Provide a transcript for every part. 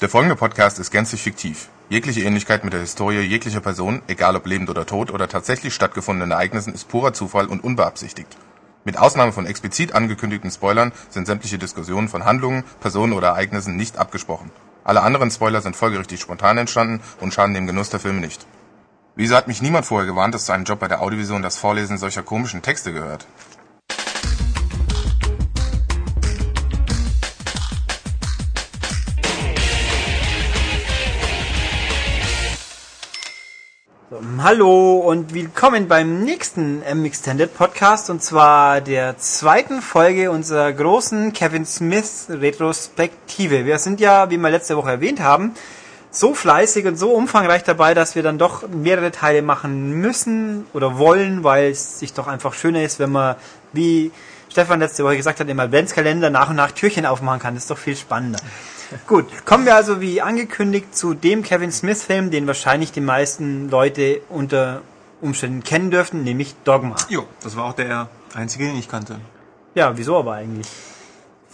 Der folgende Podcast ist gänzlich fiktiv. Jegliche Ähnlichkeit mit der Historie jeglicher Person, egal ob lebend oder tot oder tatsächlich stattgefundenen Ereignissen, ist purer Zufall und unbeabsichtigt. Mit Ausnahme von explizit angekündigten Spoilern sind sämtliche Diskussionen von Handlungen, Personen oder Ereignissen nicht abgesprochen. Alle anderen Spoiler sind folgerichtig spontan entstanden und schaden dem Genuss der Filme nicht. Wieso hat mich niemand vorher gewarnt, dass zu einem Job bei der Audiovision das Vorlesen solcher komischen Texte gehört? So, hallo und willkommen beim nächsten M Extended Podcast und zwar der zweiten Folge unserer großen Kevin Smith Retrospektive. Wir sind ja, wie wir letzte Woche erwähnt haben, so fleißig und so umfangreich dabei, dass wir dann doch mehrere Teile machen müssen oder wollen, weil es sich doch einfach schöner ist, wenn man, wie Stefan letzte Woche gesagt hat, im Adventskalender nach und nach Türchen aufmachen kann. Das ist doch viel spannender. Gut, kommen wir also wie angekündigt zu dem Kevin Smith Film, den wahrscheinlich die meisten Leute unter Umständen kennen dürften, nämlich Dogma. Jo, das war auch der einzige, den ich kannte. Ja, wieso aber eigentlich?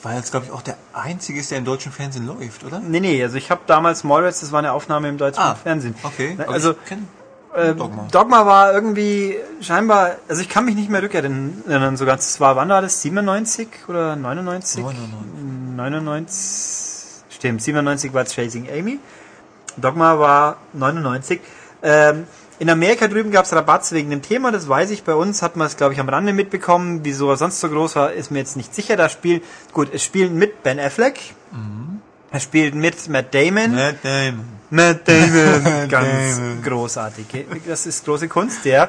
Weil jetzt, glaube ich, auch der einzige ist, der im deutschen Fernsehen läuft, oder? Nee, nee, also ich habe damals Mallrats, das war eine Aufnahme im deutschen Ah, Fernsehen. Okay, aber Also äh, Dogma. Dogma war irgendwie scheinbar, also ich kann mich nicht mehr rückerinnern so ganz. Es war, wann war das? 97 oder 99? 99. 99. Stimmt, 97 war Chasing Amy. Dogma war 99. Ähm, in Amerika drüben gab es Rabatz wegen dem Thema, das weiß ich. Bei uns hat man es, glaube ich, am Rande mitbekommen. Wieso er sonst so groß war, ist mir jetzt nicht sicher. Da spielt, gut, es spielen mit Ben Affleck. Er spielt mit Matt Damon. Matt Damon. Matt Damon, ganz Damon. großartig. Das ist große Kunst, ja.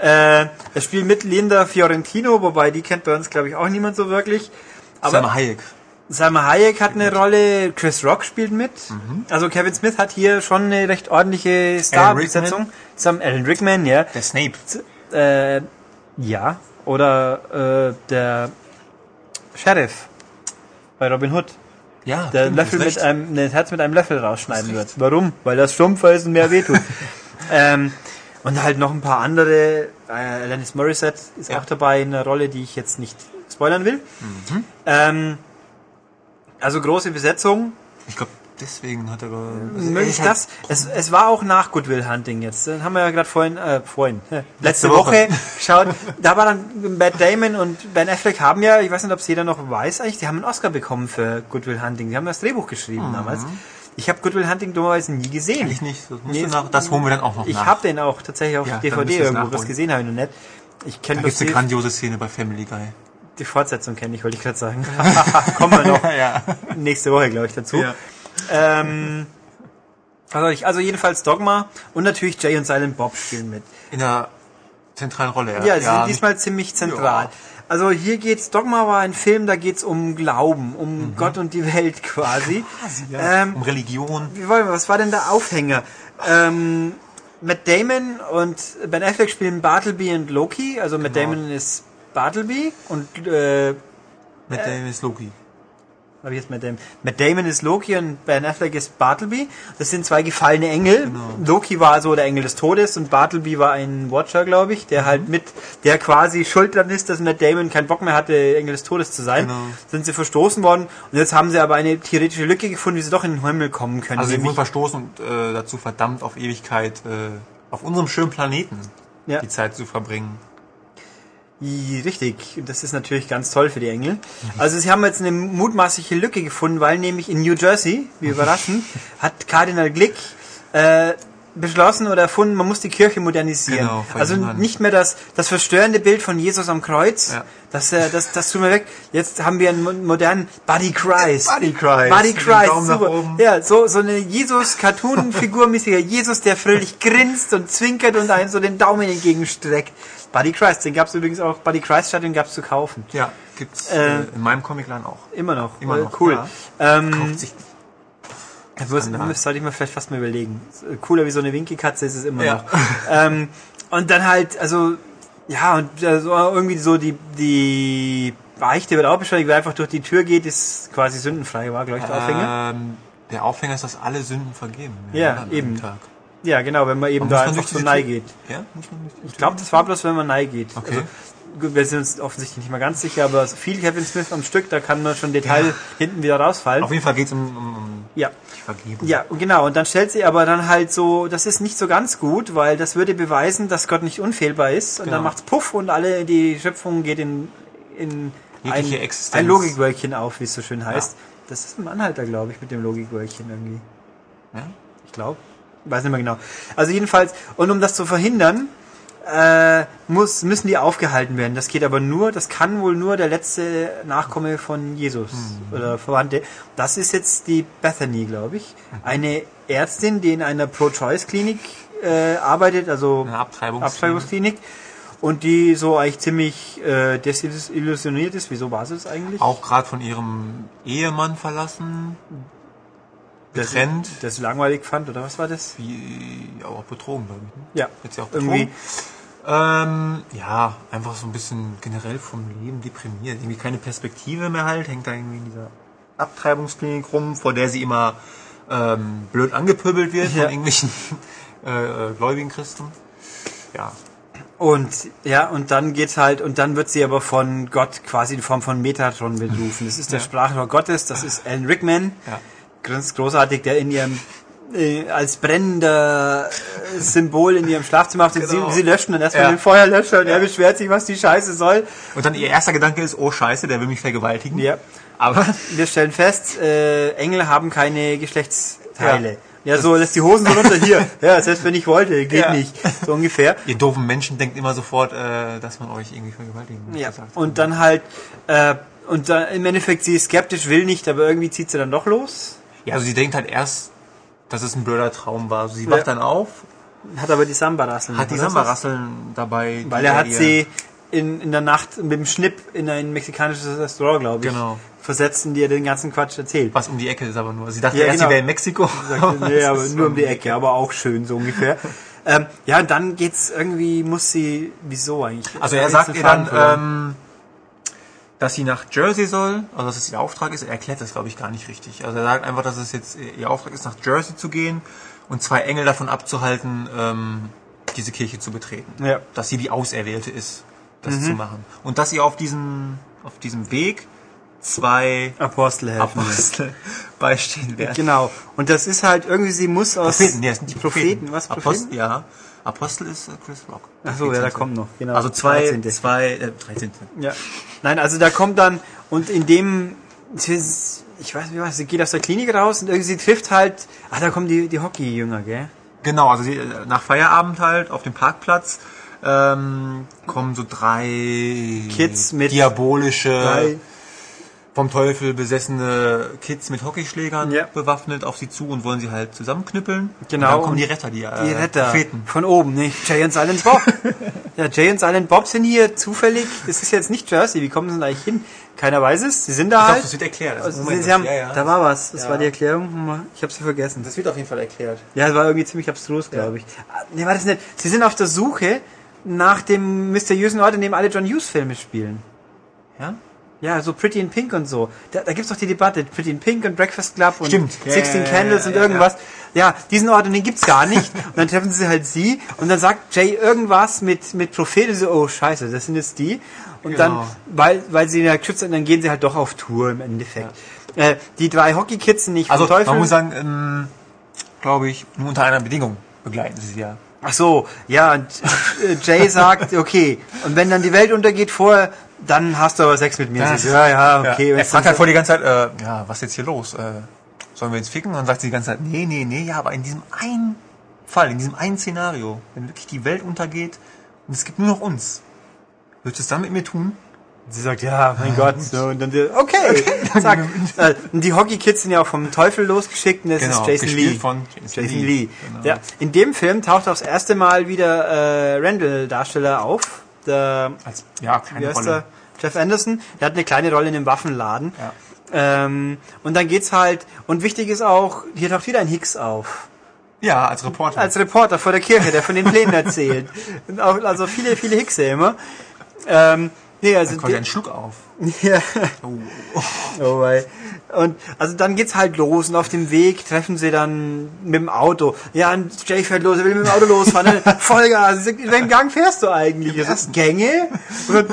Äh, er spielt mit Linda Fiorentino, wobei die kennt bei uns, glaube ich, auch niemand so wirklich. Aber Salma Hayek. Salma Hayek hat eine Rolle, Chris Rock spielt mit. Also Kevin Smith hat hier schon eine recht ordentliche Starbesetzung. Sam Alan Rickman, ja. Der Snape. Äh, ja. Oder äh, der Sheriff bei Robin Hood. Ja, Der stimmt, Löffel mit einem, das Herz mit einem Löffel rausschneiden wird. Warum? Weil das stumpfer ist und mehr wehtut. ähm, und halt noch ein paar andere. Äh, Alanis Morissette ist Ja. auch dabei in einer Rolle, die ich jetzt nicht spoilern will. Mhm. Ähm, also große Besetzung. Ich glaube, deswegen hat er... Also Möglich ist das. Es, es war auch nach Goodwill Hunting jetzt. Dann haben wir ja gerade vorhin, äh, vorhin, letzte, Letzte Woche, Woche. geschaut. Da war dann Matt Damon und Ben Affleck haben ja, ich weiß nicht, ob es jeder noch weiß eigentlich, die haben einen Oscar bekommen für Goodwill Hunting. Die haben das Drehbuch geschrieben damals. Ich habe Goodwill Hunting dummerweise nie gesehen. Mhm. Ich nicht. Das, Nee, nach, das holen wir dann auch noch Ich nach. habe den auch tatsächlich auf Ja, DVD es irgendwo. Das gesehen habe ich noch nicht. Ich kenne da bloß gibt's eine grandiose Szene bei Family Guy. Die Fortsetzung kenne ich, wollte ich gerade sagen. Kommen wir noch ja. nächste Woche, glaube ich, dazu. Ja. Ähm, also, also jedenfalls Dogma und natürlich Jay und Silent Bob spielen mit. In der zentralen Rolle, ja. Ja, sie sind diesmal ziemlich zentral. Ja. Also hier geht's, Dogma war ein Film, da geht's um Glauben, um Gott und die Welt quasi. ja. Ähm, um Religion. wie wollen wir, was war denn der Aufhänger? Ähm, Matt Damon und Ben Affleck spielen Bartleby und Loki. Also Matt Genau. Damon ist Bartleby und äh, Mit Damon ist Loki. habe ich jetzt Matt Damon. Matt Damon ist Loki und Ben Affleck ist Bartleby. Das sind zwei gefallene Engel. Genau. Loki war so der Engel des Todes und Bartleby war ein Watcher, glaube ich, Mhm. der halt mit, der quasi schuld daran ist, dass Matt Damon keinen Bock mehr hatte, Engel des Todes zu sein. Genau. Sind sie verstoßen worden und jetzt haben sie aber eine theoretische Lücke gefunden, wie sie doch in den Himmel kommen können. Also sie wurden verstoßen und äh, dazu verdammt, auf Ewigkeit äh, auf unserem schönen Planeten Ja. die Zeit zu verbringen. Richtig, das ist natürlich ganz toll für die Engel. Also sie haben jetzt eine mutmaßliche Lücke gefunden, weil nämlich in New Jersey, wie überraschend, hat Kardinal Glick äh, beschlossen oder erfunden, man muss die Kirche modernisieren. Genau, also nicht mehr das, das verstörende Bild von Jesus am Kreuz, Ja. das, äh, das, das tun wir weg. Jetzt haben wir einen mo- modernen Body Christ. Body Christ. Dem Christ, super. oben. Ja, so, so eine Jesus-Cartoon-Figur mäßiger Jesus, der fröhlich grinst und zwinkert und einen so den Daumen entgegenstreckt. Buddy Christ, den gab's übrigens auch, Buddy Christ Stadion gab's zu kaufen. Ja, gibt's Äh, äh, in meinem Comicladen auch. Immer noch. Immer Äh, noch, Cool. ja. Ähm, Kauft sich das sollte ich mir vielleicht fast mal überlegen. Cooler wie so eine Winkelkatze ist es immer Ja. noch. ähm, und dann halt, also, ja, und äh, so irgendwie so die, die Beichte wird auch beschleunigt, wer einfach durch die Tür geht, ist quasi sündenfrei, war, glaube ich, der Aufhänger. ähm, der Aufhänger ist, dass alle Sünden vergeben. Ja, eben. Tag. Ja, genau, wenn man eben Und da man einfach so Tür- geht. Ja, muss man Ich glaube, das war bloß, wenn man nahe geht. Okay. Also, gut, wir sind uns offensichtlich nicht mal ganz sicher, aber so viel Kevin Smith am Stück, da kann man schon Detail Ja. hinten wieder rausfallen. Auf jeden Fall geht es um, um, um Ja. Vergebung. Ja, und genau. Und dann stellt sie aber dann halt so, das ist nicht so ganz gut, weil das würde beweisen, dass Gott nicht unfehlbar ist. Und Genau. dann macht's Puff und alle, die Schöpfung geht in, in ein, Existenz. ein Logikwölkchen auf, wie es so schön heißt. Das ist ein Anhalter, glaube ich, mit dem Logikwölkchen irgendwie. Ja? Ich glaube. Weiß nicht mehr genau. Also jedenfalls, und um das zu verhindern, äh, muss, müssen die aufgehalten werden. Das geht aber nur, das kann wohl nur der letzte Nachkomme von Jesus oder Verwandte. Das ist jetzt die Bethany, glaube ich. Eine Ärztin, die in einer Pro-Choice-Klinik äh, arbeitet, also Eine Abtreibungs Abtreibungsklinik. Und die so eigentlich ziemlich äh, desillusioniert ist. Wieso war sie das eigentlich? Auch gerade von ihrem Ehemann verlassen, Getrennt, Das langweilig fand, oder was war das? wie auch betrogen, glaube ich. Ne? Ja, Jetzt ja auch irgendwie. betrogen. Ähm, ja, einfach so ein bisschen generell vom Leben deprimiert. Irgendwie keine Perspektive mehr halt, hängt da irgendwie in dieser Abtreibungsklinik rum, vor der sie immer ähm, blöd angepöbelt wird Ja. von irgendwelchen äh, äh, gläubigen Christen. Ja, Und ja, und dann geht's halt, und dann wird sie aber von Gott quasi in Form von Metatron berufen. Das ist der Ja. Sprachrohr Gottes, das ist Alan Rickman, ja. Ganz großartig, der in ihrem äh, als brennender äh, Symbol in ihrem Schlafzimmer macht und Genau. sie, sie löschen dann erstmal Ja. den Feuerlöscher und er Ja. beschwert sich, was die Scheiße soll. Und dann ihr erster Gedanke ist, oh scheiße, der will mich vergewaltigen. Ja. Aber Wir stellen fest, äh, Engel haben keine Geschlechtsteile. Ja. Ja, so, lässt die Hosen so runter hier. Ja, selbst wenn ich wollte, geht Ja. nicht. So ungefähr. ihr doofen Menschen denkt immer sofort, äh, dass man euch irgendwie vergewaltigen Ja, gesagt. und dann halt, äh, und dann im Endeffekt, sie ist skeptisch, will nicht, aber irgendwie zieht sie dann doch los. Ja, also sie denkt halt erst, dass es ein blöder Traum war. Also sie wacht Ja. dann auf, Hat aber die Samba-Rasseln. hat die? Samba-Rasseln dabei. Weil er hat sie in, in der Nacht mit dem Schnipp in ein mexikanisches Restaurant, glaube ich, Genau. versetzt, die er den ganzen Quatsch erzählt. Was um die Ecke ist aber nur. Sie dachte Ja, erst, genau. sie wäre in Mexiko. Sagte, nee, aber nur um die Ecke, aber auch schön, so ungefähr. ähm, ja, und dann geht's irgendwie, muss sie, wieso eigentlich? Also er Jetzt sagt ihr dann, ähm, dass sie nach Jersey soll, also dass es ihr Auftrag ist. Er erklärt das, glaube ich, gar nicht richtig. Also er sagt einfach, dass es jetzt ihr Auftrag ist, nach Jersey zu gehen und zwei Engel davon abzuhalten, ähm, diese Kirche zu betreten. Ja. Dass sie die Auserwählte ist, das zu machen. Und dass sie auf diesem, auf diesem Weg zwei Apostel helfen. Apostel beistehen werden. Genau. Und das ist halt irgendwie, sie muss aus... Propheten, nee, das sind die Propheten. Propheten. Was, Apostel, Propheten? ja. Apostel ist äh, Chris Rock. Ach so, ja, da 14.. kommt noch. Genau. Also zwei, 13.. zwei, äh, 13. Ja. Nein, also da kommt dann, und in dem, ich weiß nicht sie geht aus der Klinik raus und irgendwie sie trifft halt, ach, da kommen die, die Hockey-Jünger, gell? Genau, also sie, äh, nach Feierabend halt auf dem Parkplatz ähm, kommen so drei Kids mit- diabolische, Drei- vom Teufel besessene Kids mit Hockeyschlägern Ja. bewaffnet auf sie zu und wollen sie halt zusammenknüppeln. Genau, Und dann kommen und die Retter, die, äh, Die Retter Propheten. von oben, nicht? Jay und Silent Bob. ja, Jay und Silent Bob sind hier zufällig, das ist jetzt nicht Jersey, wie kommen sie denn eigentlich hin? Keiner weiß es, sie sind da Ich halt. das wird erklärt. Das Also, sie, sie haben, ja, ja. Da war was, das war die Erklärung, ich habe sie vergessen. das wird auf jeden Fall erklärt. Ja, das war irgendwie ziemlich abstrus, glaube ich. Ah, Nee, war das nicht. Sie sind auf der Suche nach dem mysteriösen Ort, in dem alle John Hughes Filme spielen. Ja? Ja, so Pretty in Pink und so. Da, da gibt's doch die Debatte. Pretty in Pink und Breakfast Club und Stimmt. Ja, 16 ja, ja, Candles ja, und ja, irgendwas. Ja. diesen Ort und den gibt's gar nicht. und dann treffen sie halt sie und dann sagt Jay irgendwas mit, mit Prophet und so, oh scheiße, das sind jetzt die. Und dann, Genau. weil, weil sie ja geschützt sind, dann gehen sie halt doch auf Tour im Endeffekt. Äh, die drei Hockey-Kids sind nicht Also vom Teufel. man muss sagen, ähm, glaube ich, nur unter einer Bedingung begleiten sie sie ja. Ach so, ja, und äh, Jay sagt, okay, und wenn dann die Welt untergeht vorher, dann hast du aber Sex mit mir. Das- ja, ja, okay. Ja, er fragt halt vor die ganze Zeit, äh, ja, was ist jetzt hier los? Äh, sollen wir jetzt ficken? Und dann sagt sie die ganze Zeit, nee, nee, nee, ja, aber in diesem einen Fall, in diesem einen Szenario, wenn wirklich die Welt untergeht und es gibt nur noch uns, würdest du es dann mit mir tun? Sie sagt, ja, mein Gott. So, und dann, die- okay, zack. Äh, und die Hockey-Kids sind ja auch vom Teufel losgeschickt und das Genau, ist Jason Lee. von Jason Jason Lee. Lee. Genau. Ja, in dem Film taucht auch das erste Mal wieder äh, Randall-Darsteller auf. Der, Als, ja, wie keine heißt Rolle. der? Jeff Anderson. Der hat eine kleine Rolle in dem Waffenladen. Ja. Ähm, und dann geht's halt, und wichtig ist auch, hier taucht wieder ein Hicks auf. Ja, als Reporter. als Reporter vor der Kirche, der von den Plänen erzählt. Und auch, also viele, viele Hickse immer. Ähm, Nee, Da also kommt ja ein Schluck auf. ja. Oh. Oh, wei. Und also dann geht's halt los und auf dem Weg treffen sie dann mit dem Auto. Ja, und Jay fährt los, er will mit dem Auto losfahren. Vollgas. In welchem Gang fährst du eigentlich? Ist Gänge. Und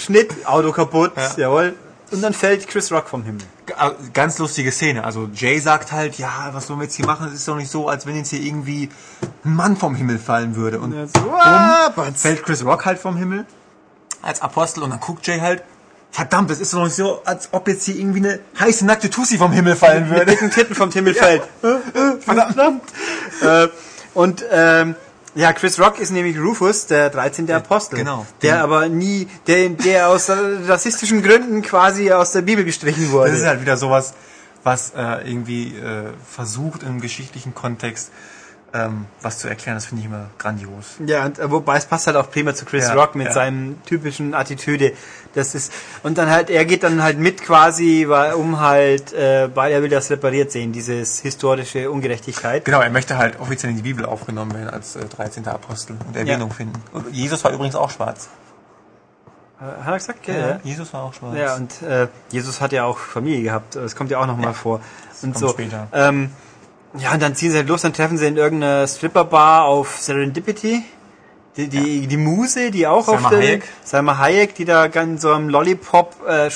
Schnitt, Auto kaputt. Ja. Jawohl. Und dann fällt Chris Rock vom Himmel. G- Ganz lustige Szene. Also Jay sagt halt, ja, was wollen wir jetzt hier machen? Es ist doch nicht so, als wenn jetzt hier irgendwie ein Mann vom Himmel fallen würde. Und So, ah, fällt Chris Rock halt vom Himmel als Apostel und dann guckt Jay halt, verdammt, es ist doch nicht so, als ob jetzt hier irgendwie eine heiße nackte Tussi vom Himmel fallen mit würde. dicken Titten vom Himmel fällt. Verdammt. äh, und ähm, ja, Chris Rock ist nämlich Rufus, der 13. Apostel. genau. Der aber nie, der, der aus äh, rassistischen Gründen quasi aus der Bibel gestrichen wurde. Das ist halt wieder sowas, was äh, irgendwie äh, versucht im geschichtlichen Kontext ähm, was zu erklären. Das finde ich immer grandios. Ja, und, äh, wobei es passt halt auch prima zu Chris Ja, Rock mit ja. seinem typischen Attitüde. Das ist und dann halt, er geht dann halt mit quasi, weil, um halt, äh, weil er will das repariert sehen, dieses historische Ungerechtigkeit. Genau, er möchte halt offiziell in die Bibel aufgenommen werden als äh, 13. Apostel und Erwähnung finden. Und Jesus war übrigens auch schwarz. Äh, Hat er gesagt? Ja. Jesus war auch schwarz. Ja, und äh, Jesus hat ja auch Familie gehabt. Das kommt ja auch nochmal mal vor. Und kommt so. später. Ähm, ja, und dann ziehen sie halt los, dann treffen sie in irgendeiner Stripperbar auf Serendipity. Die, die, die Muse, die auch Salma auf der Hayek. Salma Hayek, die da ganz so im Lollipop äh,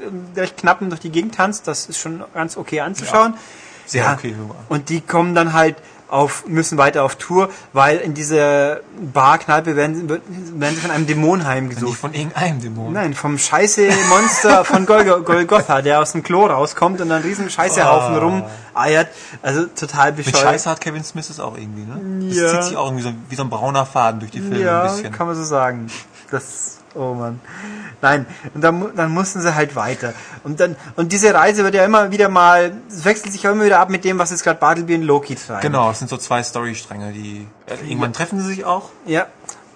Ja. ähm, durch Knappen durch die Gegend tanzt. Das ist schon ganz okay anzuschauen. Sehr Ja. okay sogar. Und die kommen dann halt auf, müssen weiter auf Tour, weil in dieser Bar-Kneipe werden, werden sie von einem Dämon heimgesucht. Nicht von irgendeinem Dämon. Nein, vom scheiße Monster von Golgo Golgotha, der aus dem Klo rauskommt und dann einen riesen Scheißehaufen rumeiert. Also total Mit bescheuert. Scheiße hat Kevin Smith es auch irgendwie, ne? Das Ja. zieht sich auch irgendwie so, wie so ein brauner Faden durch die Filme ja, ein bisschen. kann man so sagen. Das, oh Mann. Nein, und dann, dann mussten sie halt weiter. Und dann, und diese Reise wird ja immer wieder mal, es wechselt sich ja immer wieder ab mit dem, was jetzt gerade Bartleby und Loki treiben. Genau, es sind so zwei Storystränge, die irgendwann treffen sie sich auch. Ja.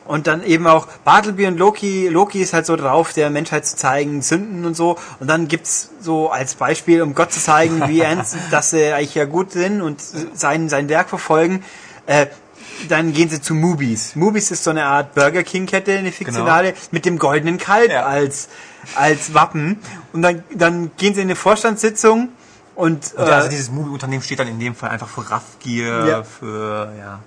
Und dann eben auch Bartleby und Loki. Loki ist halt so drauf, der Menschheit zu zeigen, Sünden und so. Und dann gibt's so als Beispiel, um Gott zu zeigen, wie ernst, dass sie eigentlich ja gut sind und sein, sein Werk verfolgen, äh, dann gehen sie zu Movies. Movies ist so eine Art Burger King Kette, eine fiktionale, mit dem goldenen Kalb Ja. als, als Wappen. Und dann, dann gehen sie in eine Vorstandssitzung und, Und äh, also dieses Movie-Unternehmen steht dann in dem Fall einfach für Raffgier, Ja. für, ja,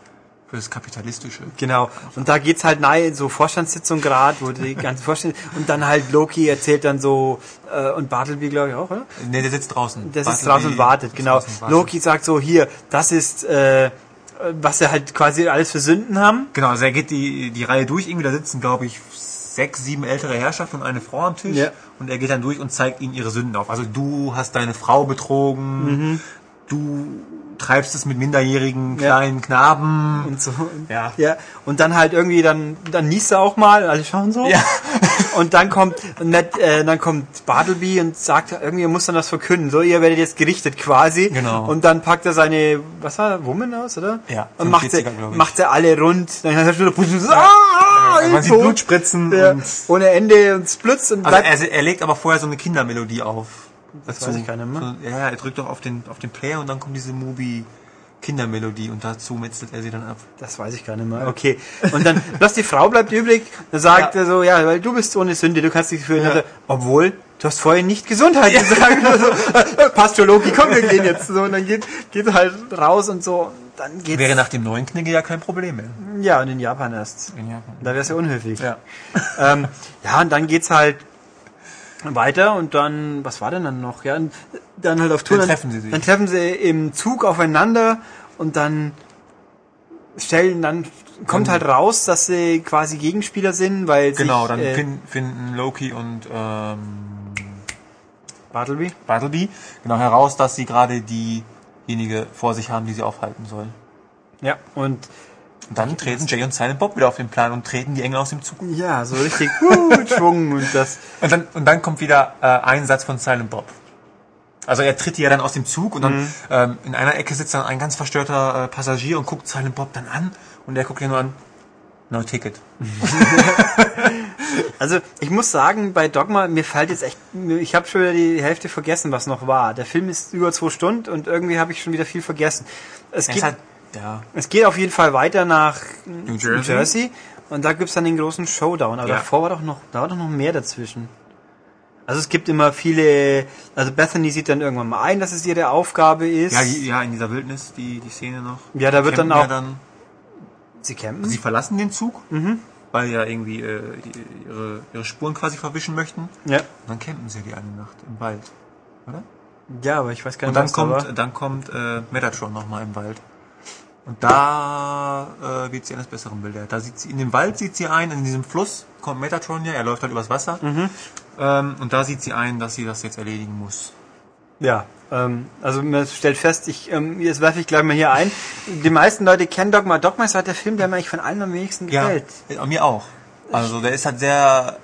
für das Kapitalistische. Genau. Und da geht's halt nahe in so Vorstandssitzung gerade, wo die ganzen Vorstände und dann halt Loki erzählt dann so äh, und Bartleby glaube ich auch, oder? Ne, der sitzt draußen. Der sitzt Bartleby draußen und wartet, genau. Loki sagt so hier, das ist äh, was sie halt quasi alles für Sünden haben. Genau, also er geht die, die Reihe durch, irgendwie da sitzen, glaube ich, sechs, sieben ältere Herrschaften und eine Frau am Tisch. Ja. Und er geht dann durch und zeigt ihnen ihre Sünden auf. Also du hast deine Frau betrogen, du treibst es mit minderjährigen Ja. kleinen Knaben. Und so. Ja. ja. Und dann halt irgendwie, dann, dann niest er auch mal, alle schauen so. Ja. Und dann kommt, Matt, äh, dann kommt Bartleby und sagt, irgendwie muss dann das verkünden. So, ihr werdet jetzt gerichtet quasi. Genau. Und dann packt er seine, was war, er, Woman aus, oder? Ja, Und macht sie, 45er, glaub ich. macht sie alle rund. Dann hat er schon so, ah, Man sieht tot. Blut spritzen Ja, und ohne Ende und splitzt und Also er, er legt aber vorher so eine Kindermelodie auf. Das weiß ich gar nicht mehr. So, ja, er drückt doch auf den, auf den Player und dann kommt diese Movie Kindermelodie und dazu metzelt er sie dann ab. Das weiß ich gar nicht mehr. Okay. Und dann, bloß die Frau bleibt übrig. Dann sagt Ja. er so, ja, weil du bist ohne Sünde, du kannst dich fühlen. Ja. Also, obwohl, du hast vorhin nicht Gesundheit gesagt. Also, äh, passt schon, Loki, komm, wir gehen jetzt. So, und dann geht, geht er halt raus und so. Dann geht's. Wäre nach dem neuen Knigge ja kein Problem mehr. ja, und in Japan erst. In Japan. Da wäre es ja unhöflich. Ja. Ähm, ja, und dann geht's halt weiter und dann, was war denn dann noch? Ja, dann halt auf Tour. Dann treffen sie sich. Dann treffen sie im Zug aufeinander und dann stellen, dann kommt halt raus, dass sie quasi Gegenspieler sind, weil Genau, sich, dann äh, fin- finden Loki und ähm, Bartleby. Bartleby genau heraus, dass sie gerade diejenige vor sich haben, die sie aufhalten soll. Ja, und Und dann treten Jay und Silent Bob wieder auf den Plan und treten die Engel aus dem Zug. ja, so richtig uh, mit Schwung und das. Und dann, und dann kommt wieder äh, ein Satz von Silent Bob. Also er tritt ja dann aus dem Zug und dann ähm, in einer Ecke sitzt dann ein ganz verstörter äh, Passagier und guckt Silent Bob dann an und er guckt ihn nur an, no ticket. Also ich muss sagen, bei Dogma, mir fällt jetzt echt, ich habe schon wieder die Hälfte vergessen, was noch war. Der Film ist über zwei Stunden und irgendwie habe ich schon wieder viel vergessen. Es Er geht, ist halt, ja, es geht auf jeden Fall weiter nach New Jersey. Jersey. Und da gibt's dann den großen Showdown. Aber Ja. davor war doch noch, da war doch noch mehr dazwischen. Also es gibt immer viele, also Bethany sieht dann irgendwann mal ein, dass es ihre Aufgabe ist. Ja, ja, in dieser Wildnis, die, die Szene noch. Ja, da wird dann Campen ja auch- Dann, sie campen. sie verlassen den Zug, Mhm. weil ja irgendwie äh, ihre, ihre Spuren quasi verwischen möchten. Und ja. dann campen sie die eine Nacht im Wald. Oder? ja, aber ich weiß gar Und nicht, dann was da war. kommt, dann kommt äh, Metatron nochmal im Wald. Und da äh, wird sie eines Besseren belehrt. Da sieht sie, in dem Wald sieht sie ein, in diesem Fluss kommt Metatron ja, er läuft halt übers Wasser. Mhm. Ähm, und da sieht sie ein, dass sie das jetzt erledigen muss. Ja, ähm, also man stellt fest, ich, ähm, jetzt werfe ich gleich mal hier ein. Die meisten Leute kennen Dogma. Dogma ist halt der Film, der mir eigentlich von allen am wenigsten gefällt. Ja, mir auch. Also der ist halt sehr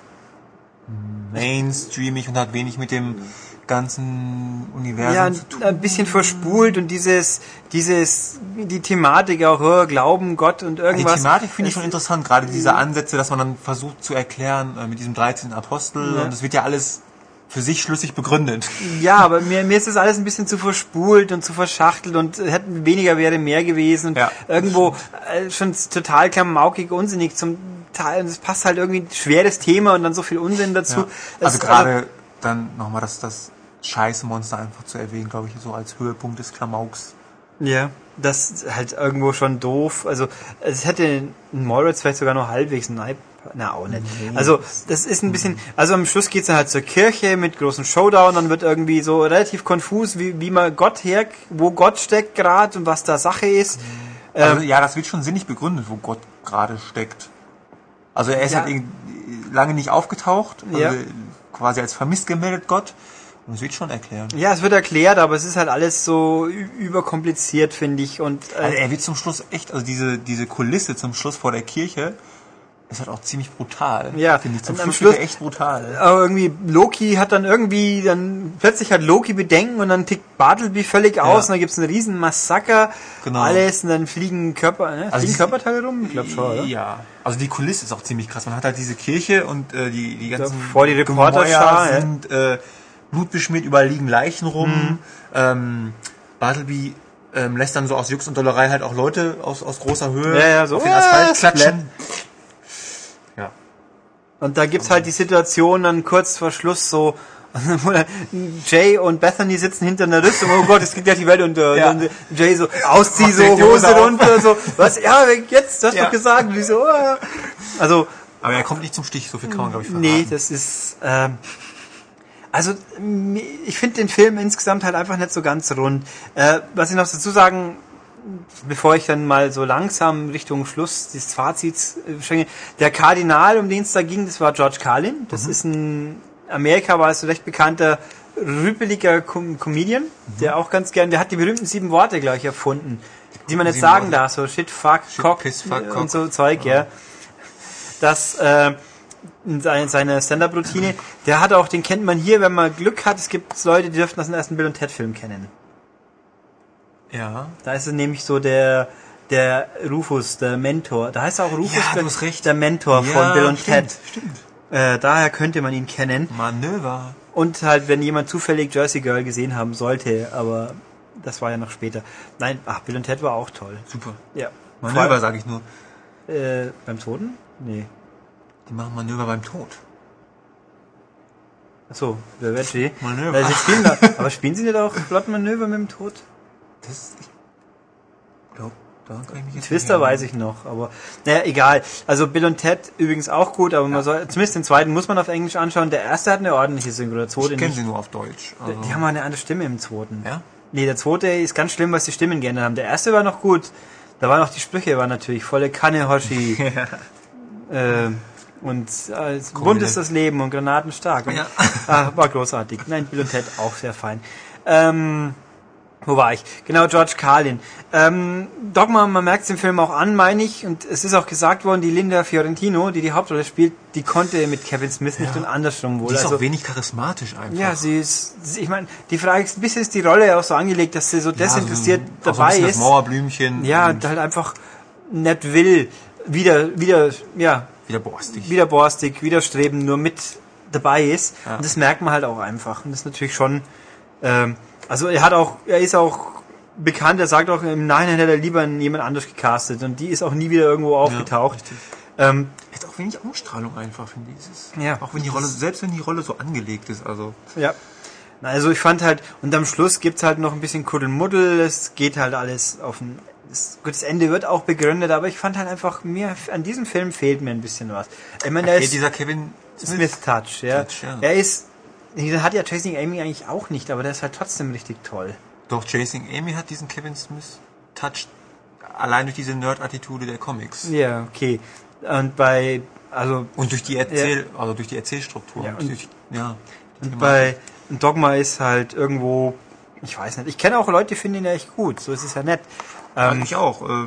mainstreamig und hat wenig mit dem ganzen Universum Ja, zu tun. ein bisschen verspult und dieses, dieses, die Thematik auch, oh, Glauben, Gott und Die irgendwas. Thematik finde ich schon interessant, gerade diese Ansätze, dass man dann versucht zu erklären äh, mit diesem 13. Apostel Ja. und es wird ja alles für sich schlüssig begründet. Ja, aber mir, mir ist das alles ein bisschen zu verspult und zu verschachtelt und hätten weniger wäre mehr gewesen und Ja. irgendwo äh, schon total klamaukig, unsinnig zum Teil. Und es passt halt irgendwie ein schweres Thema und dann so viel Unsinn dazu. Ja. Also gerade dann nochmal das, das Scheißmonster einfach zu erwähnen, glaube ich, so als Höhepunkt des Klamauks. Ja, das ist halt irgendwo schon doof. Also es hätte ein Moritz vielleicht sogar noch halbwegs ein Hype. Na, auch nicht. Also das ist ein bisschen, also am Schluss geht's dann halt zur Kirche mit großen Showdown, dann wird irgendwie so relativ konfus, wie, wie man Gott her, wo Gott steckt gerade und was da Sache ist. Also, Ähm, ja, das wird schon sinnig begründet, wo Gott gerade steckt. Also er ist Ja. halt lange nicht aufgetaucht, also Ja. quasi als vermisst gemeldet Gott. Es wird schon erklärt. ja, es wird erklärt, aber es ist halt alles so überkompliziert, finde ich. Und Also äh, er wird zum Schluss echt, also diese, diese Kulisse zum Schluss vor der Kirche ist halt auch ziemlich brutal. Ja, finde ich zum Schluss, Schluss- echt brutal. aber irgendwie Loki hat dann irgendwie, dann plötzlich hat Loki Bedenken und dann tickt Bartleby völlig aus und dann gibt's einen riesen Massaker, Genau. alles und dann fliegen Körper, ne? Also fliegen Körperteile rum? Ich glaube schon, oder? Ja, also die Kulisse ist auch ziemlich krass. Man hat halt diese Kirche und äh, die, die ganzen vor die Reporterschar, Gemäuer ja. sind äh, blutbeschmiert, überall liegen Leichen rum. Mhm. Ähm, Bartleby ähm, lässt dann so aus Jux und Dollerei halt auch Leute aus, aus großer Höhe Ja, ja, so, auf den "Ah, Asphalt Splat." klatschen. Ja. Und da gibt's halt die Situation dann kurz vor Schluss so, Jay und Bethany sitzen hinter einer Rüstung, oh Gott, es geht ja die Welt unter. Ja. Und Jay so, auszieh, so, Hose runter, so, was, ja, jetzt, du hast Ja. doch gesagt, und so, ah. Also, Aber er kommt nicht zum Stich, so viel kann man glaube ich verraten. Nee, das ist. Ähm, also ich finde den Film insgesamt halt einfach nicht so ganz rund. Äh, was ich noch dazu sagen, bevor ich dann mal so langsam Richtung Schluss des Fazits äh, schwinge, der Kardinal, um den es da ging, das war George Carlin. Das ist ein Amerika war es so recht bekannter rüpeliger Com Comedian, der auch ganz gern, der hat die berühmten sieben Worte, glaube ich, erfunden, die man jetzt sagen Worte. darf, so Shit, Fuck, Cock Piss, Fuck, äh, Cock. und so Zeug, ja. Das äh, seine, seine Stand-Up-Routine. Der hat auch, den kennt man hier, wenn man Glück hat. Es gibt Leute, die dürften das den ersten Bill und Ted Film kennen. Ja. Da ist es nämlich so der der Rufus, der Mentor. Da heißt er auch Rufus, Ja, der, du hast recht. der Mentor von Ja, Bill und stimmt, Ted. Stimmt. Äh, daher könnte man ihn kennen. Manöver. Und halt, wenn jemand zufällig Jersey Girl gesehen haben sollte, aber das war ja noch später. Nein, ach, Bill und Ted war auch toll. Super. Ja. Manöver, sage ich nur. Äh, beim Toten? Nee. Die machen Manöver beim Tod. Achso, der Veggie. Manöver. Sie spielen da, aber spielen sie nicht auch Plotmanöver mit dem Tod? Das, ich glaube, da kann ich mich jetzt Twister weiß ich noch, aber naja, egal. Also Bill und Ted übrigens auch gut, aber man soll, zumindest den zweiten muss man auf Englisch anschauen. Der erste hat eine ordentliche Synchro, der zweite Ich kenne sie nur auf Deutsch. Also, Die haben eine andere Stimme im zweiten. ja? Nee, der zweite ist ganz schlimm, was die Stimmen geändert haben. Der erste war noch gut. Da waren auch die Sprüche, waren natürlich volle Kanne, Hoshi. äh, und äh, bunt ist das Leben und Granaten stark. Und, Ja. ah, war großartig. Nein, Bill und Ted auch sehr fein. Ähm, wo war ich? Genau, George Carlin. Ähm, Dogma, man merkt es im Film auch an, meine ich, und es ist auch gesagt worden, die Linda Fiorentino, die die Hauptrolle spielt, die konnte mit Kevin Smith nicht und andersrum wohl. Die ist also, auch wenig charismatisch einfach. ja, sie ist, ich meine, die Frage ist, bisschen ist die Rolle auch so angelegt, dass sie so desinteressiert so, auch so dabei bisschen ist. Das Mauerblümchen. Ja, und und halt einfach nicht will, wieder, wieder, ja, wieder borstig. wieder borstig, widerstreben, nur mit dabei ist. Ja. Und das merkt man halt auch einfach. Und das ist natürlich schon, ähm, also er hat auch, er ist auch bekannt, er sagt auch, im Nachhinein hätte er lieber jemand anders gecastet und die ist auch nie wieder irgendwo aufgetaucht. Ähm, Hat auch wenig Ausstrahlung einfach, finde ich. Ist- Ja. Auch wenn die Rolle, selbst wenn die Rolle so angelegt ist, also. Ja. Also ich fand halt, und am Schluss gibt's halt noch ein bisschen Kuddelmuddel, es geht halt alles auf ein, das, gut, das Ende wird auch begründet, aber ich fand halt einfach, mir, an diesem Film fehlt mir ein bisschen was. Ich meine, Okay, ist dieser Kevin Smith. Smith Touch, ja. Touch, ja. Er ist, den hat ja Chasing Amy eigentlich auch nicht, aber der ist halt trotzdem richtig toll. Doch, Chasing Amy hat diesen Kevin Smith Touch allein durch diese Nerd-Attitude der Comics. Ja, okay. Und bei, also, Und durch die Erzähl, also durch die Erzählstruktur. Ja, und durch, ja. und bei Dogma ist halt irgendwo, ich weiß nicht, ich kenne auch Leute, die finden ihn ja echt gut, so ist es ja nett. Ähm, ich auch. Äh,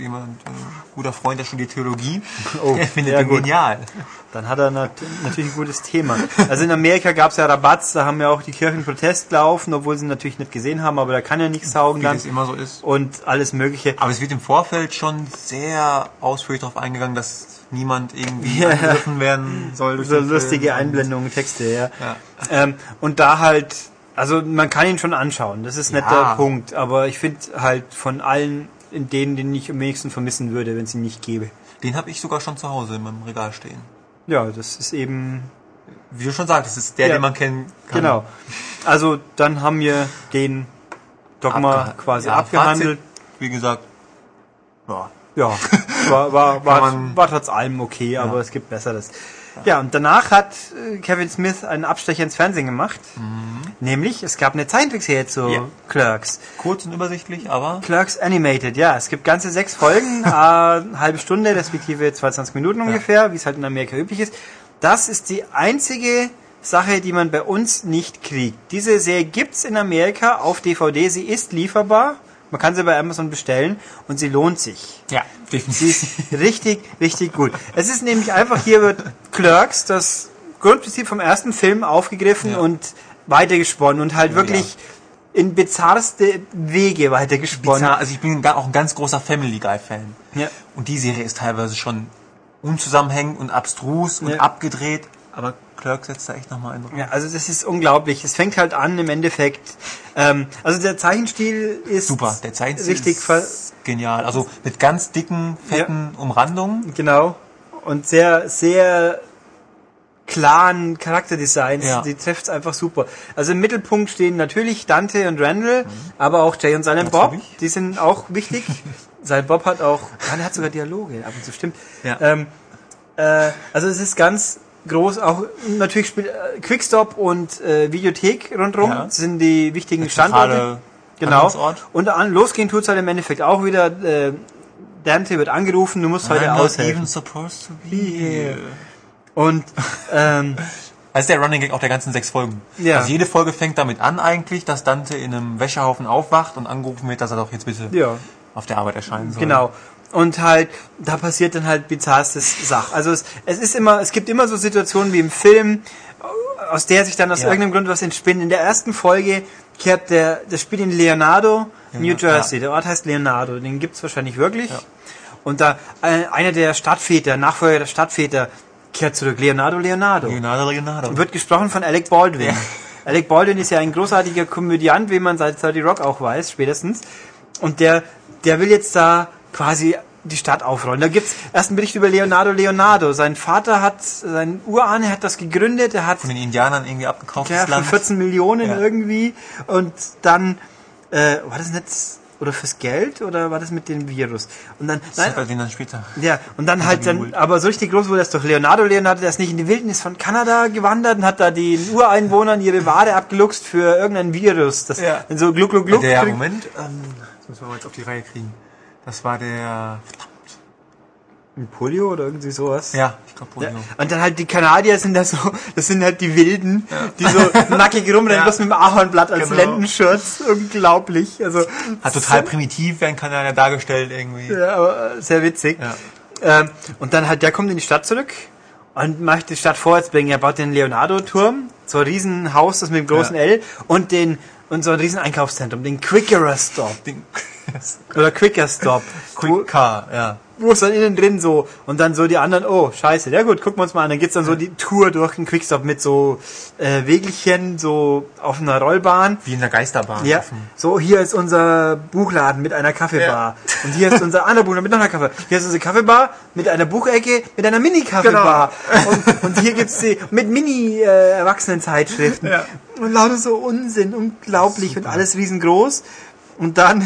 jemand, äh, guter Freund, der studiert Theologie. Oh, der findet gut. genial. Dann hat er nat natürlich ein gutes Thema. Also in Amerika gab es ja Rabatz, da haben ja auch die Kirchen Protest laufen, obwohl sie ihn natürlich nicht gesehen haben, aber da kann ja nichts saugen Wie dann. das immer so ist. Und alles mögliche. Aber es wird im Vorfeld schon sehr ausführlich darauf eingegangen, dass niemand irgendwie Ja. angegriffen werden soll. durch So den lustige. Einblendungen, Texte, ja. Ja. Ähm, und da halt, also man kann ihn schon anschauen, das ist nicht Ja. der Punkt, aber ich finde halt von allen in denen, den ich am wenigsten vermissen würde, wenn es ihn nicht gäbe. Den habe ich sogar schon zu Hause in meinem Regal stehen. Ja, das ist eben Wie du schon sagst, das ist der, Ja. den man kennen kann. Genau. Also dann haben wir den Dogma Abgeha- quasi ja, abgehandelt. Fazit, wie gesagt, ja. Ja, war, war, war, man- war trotz allem okay, aber es gibt Besseres. Ja, und danach hat äh, Kevin Smith einen Abstecher ins Fernsehen gemacht. Nämlich, es gab eine Zeichentrickserie zu Ja. Clerks. kurz und übersichtlich, aber Clerks Animated, ja. Es gibt ganze sechs Folgen, eine halbe Stunde, respektive 22 Minuten ungefähr, wie es halt in Amerika üblich ist. Das ist die einzige Sache, die man bei uns nicht kriegt. Diese Serie gibt's in Amerika auf DVD, sie ist lieferbar. Man kann sie bei Amazon bestellen und sie lohnt sich. ja, Sie definitiv. ist richtig, richtig gut. Es ist nämlich einfach, hier wird Clerks, das Grundprinzip vom ersten Film aufgegriffen Ja. und weitergesponnen und halt Ja, wirklich in bizarrste Wege weitergesponnen. Bizarr, also ich bin auch ein ganz großer Family Guy Fan. Ja. Und die Serie ist teilweise schon unzusammenhängend und abstrus und Ja. abgedreht, aber Clerk setzt da echt nochmal einen drauf. Ja, also das ist unglaublich. Es fängt halt an im Endeffekt. Ähm, also der Zeichenstil ist Super, der Zeichenstil richtig ist genial. Also mit ganz dicken, fetten Umrandungen. genau und sehr sehr klaren Charakterdesigns. Ja. Die trifft es einfach super. Also im Mittelpunkt stehen natürlich Dante und Randall, aber auch Jay und Silent Bob. Die sind auch wichtig. Silent Bob hat auch, ja, der hat sogar Dialoge ab und zu, stimmt. Ja. Ähm, äh, also es ist ganz groß, auch natürlich spielt äh, Quickstop und äh, Videothek rundherum Ja. sind die wichtigen Standorte. Genau. Und an, losgehen tut's halt im Endeffekt auch wieder. Äh, Dante wird angerufen, du musst heute I'm aushelfen. even supposed to be here. Und ähm, Also der Running Gag auch der ganzen sechs Folgen. Ja. Also jede Folge fängt damit an eigentlich, dass Dante in einem Wäschehaufen aufwacht und angerufen wird, dass er doch jetzt bitte ja, auf der Arbeit erscheinen soll. genau. Und halt, da passiert dann halt bizarrstes Sach. Also es, es ist immer, es gibt immer so Situationen wie im Film, aus der sich dann aus Ja. irgendeinem Grund was entspinnt. In der ersten Folge kehrt der, das Spiel in Leonardo, New Jersey. ja. Der Ort heißt Leonardo. Den gibt's wahrscheinlich wirklich. Und da äh, einer der Stadtväter, Nachfolger der Stadtväter, kehrt zurück. Leonardo, Leonardo. Leonardo, Leonardo. Wird gesprochen von Alec Baldwin. Alec Baldwin ist ja ein großartiger Komödiant, wie man seit 30 Rock auch weiß, spätestens. Und der, der will jetzt da quasi die Stadt aufrollen. Da gibt's erst einen Bericht über Leonardo Leonardo. Sein Vater hat, sein Urahne hat das gegründet. Er hat Von den Indianern irgendwie abgekauft. ja, für 14 Millionen Ja. irgendwie. Und dann, äh, war das nicht, oder fürs Geld, oder war das mit dem Virus? Und dann, Das nein, dann später. ja, und dann halt dann, aber so richtig groß wurde das doch Leonardo. Leonardo, der ist nicht in die Wildnis von Kanada gewandert und hat da den Ureinwohnern ihre Ware abgeluchst für irgendein Virus. Das Ja. so gluck, gluck, gluck. Der trink- Moment, ähm, das müssen wir mal jetzt auf die Reihe kriegen. Das war der. Ein Polio oder irgendwie sowas. Ja, ich glaube Ja. Polio. Und dann halt die Kanadier sind da so, das sind halt die Wilden, die so nackig rumrennen, Ja. bloß mit dem Ahornblatt als Genau. Lendenschurz. Unglaublich. Also, Hat total primitiv werden kann er dargestellt irgendwie. Ja, aber sehr witzig. Ja. Ähm, und dann halt, der kommt in die Stadt zurück und möchte die Stadt vorwärts bringen. Er baut den Leonardo-Turm, so ein Riesenhaus, das mit dem großen Ja. L und den und so ein riesen Einkaufszentrum, den Quickerer Stop Den- oder Quicker Stop. Quick Car, ja. wo ist dann innen drin so und dann so die anderen, oh scheiße, ja gut, gucken wir uns mal an. Dann geht's dann so die Tour durch den Quickstop mit so äh, Wegelchen so auf einer Rollbahn. Wie in der Geisterbahn. Ja, so hier ist unser Buchladen mit einer Kaffeebar und hier ist unser anderer Buchladen mit noch einer Kaffee. Hier ist unsere Kaffeebar mit einer Buchecke mit einer Mini-Kaffeebar und, und hier gibt's die mit Mini äh, Erwachsenenzeitschriften Ja. und lauter so Unsinn, unglaublich und alles riesengroß und dann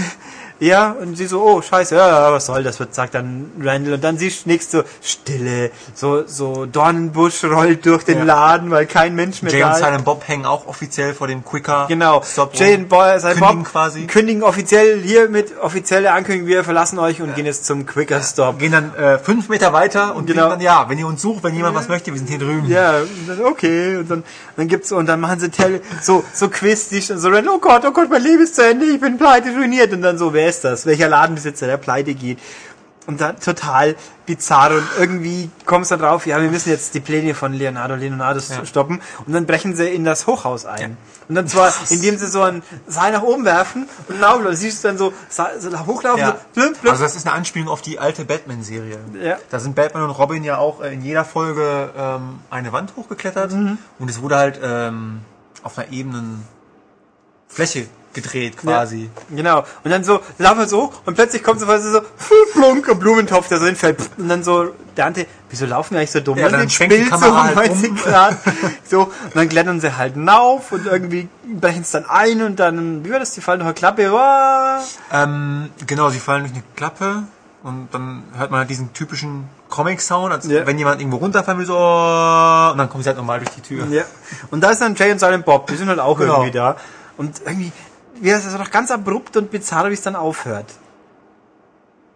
ja, und sie so, oh, scheiße, ja, was soll das, wird, sagt dann Randall. Und dann siehst du so Stille, so, so Dornenbusch rollt durch den Ja. Laden, weil kein Mensch mehr Jay da und ist. Silent Bob hängen auch offiziell vor dem Quicker. Genau. Stop Jay und Boy, Kündigen Bob quasi. kündigen offiziell hier mit offizieller Ankündigung, wir verlassen euch und gehen jetzt zum Quicker Stop. Gehen dann äh, fünf Meter weiter und Genau. dann, ja, wenn ihr uns sucht, wenn jemand was möchte, wir sind hier drüben. Ja, und dann, okay, und dann, dann gibt's, und dann machen sie Tele, so, so Quiz, die so rennen, oh Gott, oh Gott, mein Leben ist zu Ende, ich bin pleite, ruiniert, und dann so, wer ist das? Welcher Ladenbesitzer, der pleite geht? Und dann total bizarr und irgendwie kommst du dann drauf, ja, wir müssen jetzt die Pläne von Leonardo Leonardo Ja. stoppen und dann brechen sie in das Hochhaus ein. Und dann zwar, indem sie so ein Seil nach oben werfen und laufen, und siehst du dann so, so hochlaufen, Ja. so, blüm, blüm. Also das ist eine Anspielung auf die alte Batman-Serie. Ja. Da sind Batman und Robin ja auch äh, in jeder Folge ähm, eine Wand hochgeklettert Mhm. und es wurde halt ähm, auf einer ebenen Fläche gedreht quasi. Genau. Und dann so, laufen wir so und plötzlich kommt so was so, plunk, ein Blumentopf, der so hinfällt. Und dann so, Dante, wieso laufen wir eigentlich so dumm? Ja, Und dann den schwenkt die Spiel Kamera so um halt 90 um. Grad. So, und dann klettern sie halt auf und irgendwie brechen es dann ein und dann, wie war das, die fallen durch eine Klappe, wow. Ähm, genau, sie fallen durch eine Klappe und dann hört man halt diesen typischen Comic-Sound, als Ja. wenn jemand irgendwo runterfallen will, so und dann kommen sie halt nochmal durch die Tür. Ja. Und da ist dann Jay und Silent Bob, die sind halt auch Genau. irgendwie da. Und irgendwie, wie das ist doch ganz abrupt und bizarr, wie es dann aufhört.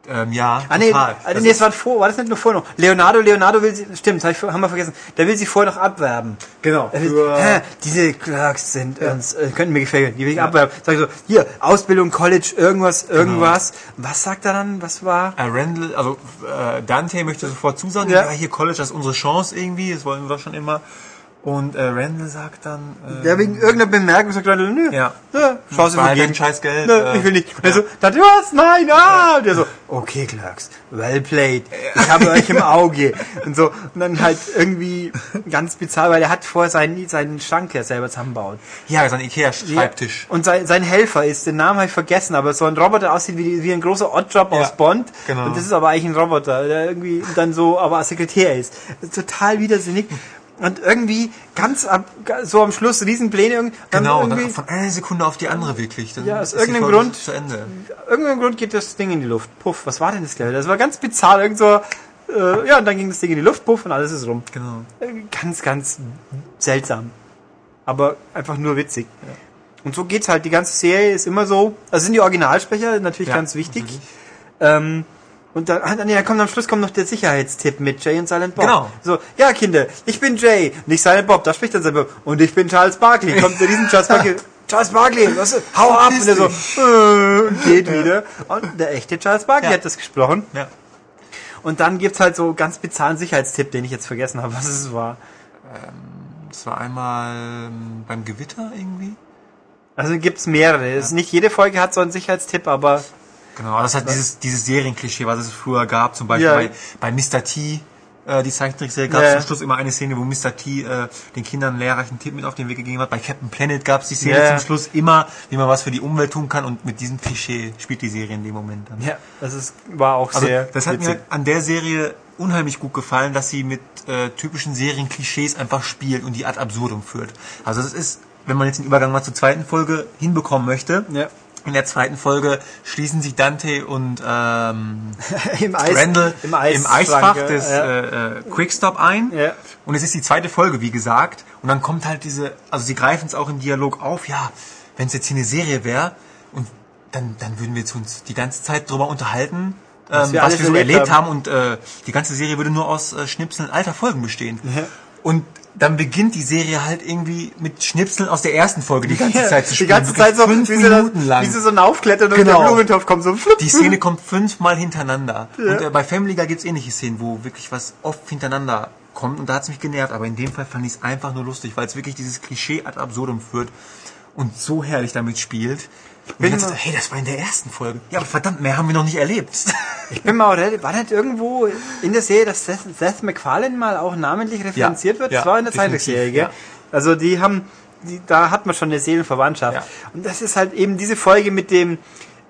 Ähm, ja, Ah nee, total. Das nee, es war vor, war das nicht nur vorher noch? Leonardo, Leonardo will sie, stimmt, das hab ich, haben wir vergessen. Der will sie vorher noch abwerben. Genau. Will, hä, diese Clarks sind uns, äh, könnten mir gefällt, die will ich abwerben. Sag ich so, hier, Ausbildung, College, irgendwas, irgendwas. Was sagt er dann? Was war? Äh, Randall, also äh, Dante möchte sofort zusagen, Ja. ja. hier College, das ist unsere Chance irgendwie, das wollen wir schon immer. Und äh, Randall sagt dann, äh, Ja, wegen irgendeiner Bemerkung sagt Randall, nö. Ja. ja Chance Weil vergeben. dein scheiß Geld, Nö, äh, ich will nicht. Und er so, Dante, was? Nein, ah! Und der so, okay, Clarks, well played. Ich habe euch im Auge. Und so, und dann halt irgendwie ganz bizarr, weil er hat vorher seinen, seinen Schrank ja selber zusammengebaut. ja, sein Ikea-Schreibtisch. Und sein, sein Helfer ist, den Namen habe ich vergessen, aber so ein Roboter aussieht wie, wie ein großer Oddjob Ja, aus Bond. genau. Und das ist aber eigentlich ein Roboter, der irgendwie dann so, aber Sekretär. Das ist total widersinnig. Und irgendwie ganz ab, so am Schluss Riesenpläne. irgendwie- dann Genau, und dann irgendwie, von einer Sekunde auf die andere wirklich. Dann Ja, aus irgendeinem Grund- zu Ende. irgendeinem Grund geht das Ding in die Luft. Puff, was war denn das Level? Das war ganz bizarr. Irgend so, äh, ja, und dann ging das Ding in die Luft, puff, und alles ist rum. Genau. Äh, Ganz, ganz seltsam. Aber einfach nur witzig. Und so geht's halt. Die ganze Serie ist immer so. Also sind die Originalsprecher natürlich Ja, ganz wichtig. natürlich. Ähm, und dann, ah, nee, da kommt am Schluss kommt noch der Sicherheitstipp mit Jay und Silent Bob. Genau. So, ja, Kinder, ich bin Jay, nicht Silent Bob, da spricht dann Silent Bob. Und ich bin Charles Barkley. Kommt der riesen Charles Barkley. Charles Barkley, was, ist- hau ab! Und der so, äh, und geht wieder. Und der echte Charles Barkley Ja. hat das gesprochen. Ja. Und dann gibt's halt so ganz bizarren Sicherheitstipp, den ich jetzt vergessen habe, was es war. Das war einmal ähm, beim Gewitter irgendwie. Also gibt's mehrere. Es ist Nicht jede Folge hat so einen Sicherheitstipp, aber Genau, das hat dieses, dieses Serienklischee, was es früher gab, zum Beispiel Ja. bei, bei Mr. T, äh, die Zeichentrickserie, gab Ja. es zum Schluss immer eine Szene, wo Mr. T äh, den Kindern einen lehrreichen Tipp mit auf den Weg gegeben hat. Bei Captain Planet gab es die Szene Ja. zum Schluss immer, wie man was für die Umwelt tun kann und mit diesem Klischee spielt die Serie in dem Moment dann. ja, das ist, war auch Also sehr das hat witzig. mir an der Serie unheimlich gut gefallen, dass sie mit äh, typischen Serienklischees einfach spielt und die ad absurdum führt. Also das ist, wenn man jetzt den Übergang mal zur zweiten Folge hinbekommen möchte, Ja. In der zweiten Folge schließen sich Dante und ähm, Im Eis, Randall im, Eis im Eisfach des ja. äh, äh, Quickstop ein. Ja. Und es ist die zweite Folge, wie gesagt. Und dann kommt halt diese, also sie greifen es auch im Dialog auf, ja, wenn es jetzt hier eine Serie wäre und dann, dann würden wir jetzt uns die ganze Zeit drüber unterhalten, Was ähm, wir was wir so erlebt erlebt haben. haben. Und äh, die ganze Serie würde nur aus äh, Schnipseln alter Folgen bestehen. Ja. Und dann beginnt die Serie halt irgendwie mit Schnipseln aus der ersten Folge die ganze Ja, Zeit zu die spielen. ganze Wirklich Zeit so, fünf Minuten lang. wie sie so aufklettern und Genau. der Blumentopf kommt so flupp. Die Szene kommt fünfmal hintereinander. Und äh, bei Family Guy gibt's ähnliche Szenen, wo wirklich was oft hintereinander kommt. Und da hat's mich genervt. Aber in dem Fall fand ich es einfach nur lustig, weil es wirklich dieses Klischee ad absurdum führt und so herrlich damit spielt. Und Zeit, hey, das war in der ersten Folge. Ja, aber verdammt, mehr haben wir noch nicht erlebt. Ich bin mal war nicht irgendwo in der Serie, dass Seth, Seth MacFarlane mal auch namentlich referenziert wird? ja, das war in der gell? ja. Also die haben, die, da hat man schon eine Seelenverwandtschaft. Ja. Und das ist halt eben diese Folge mit dem,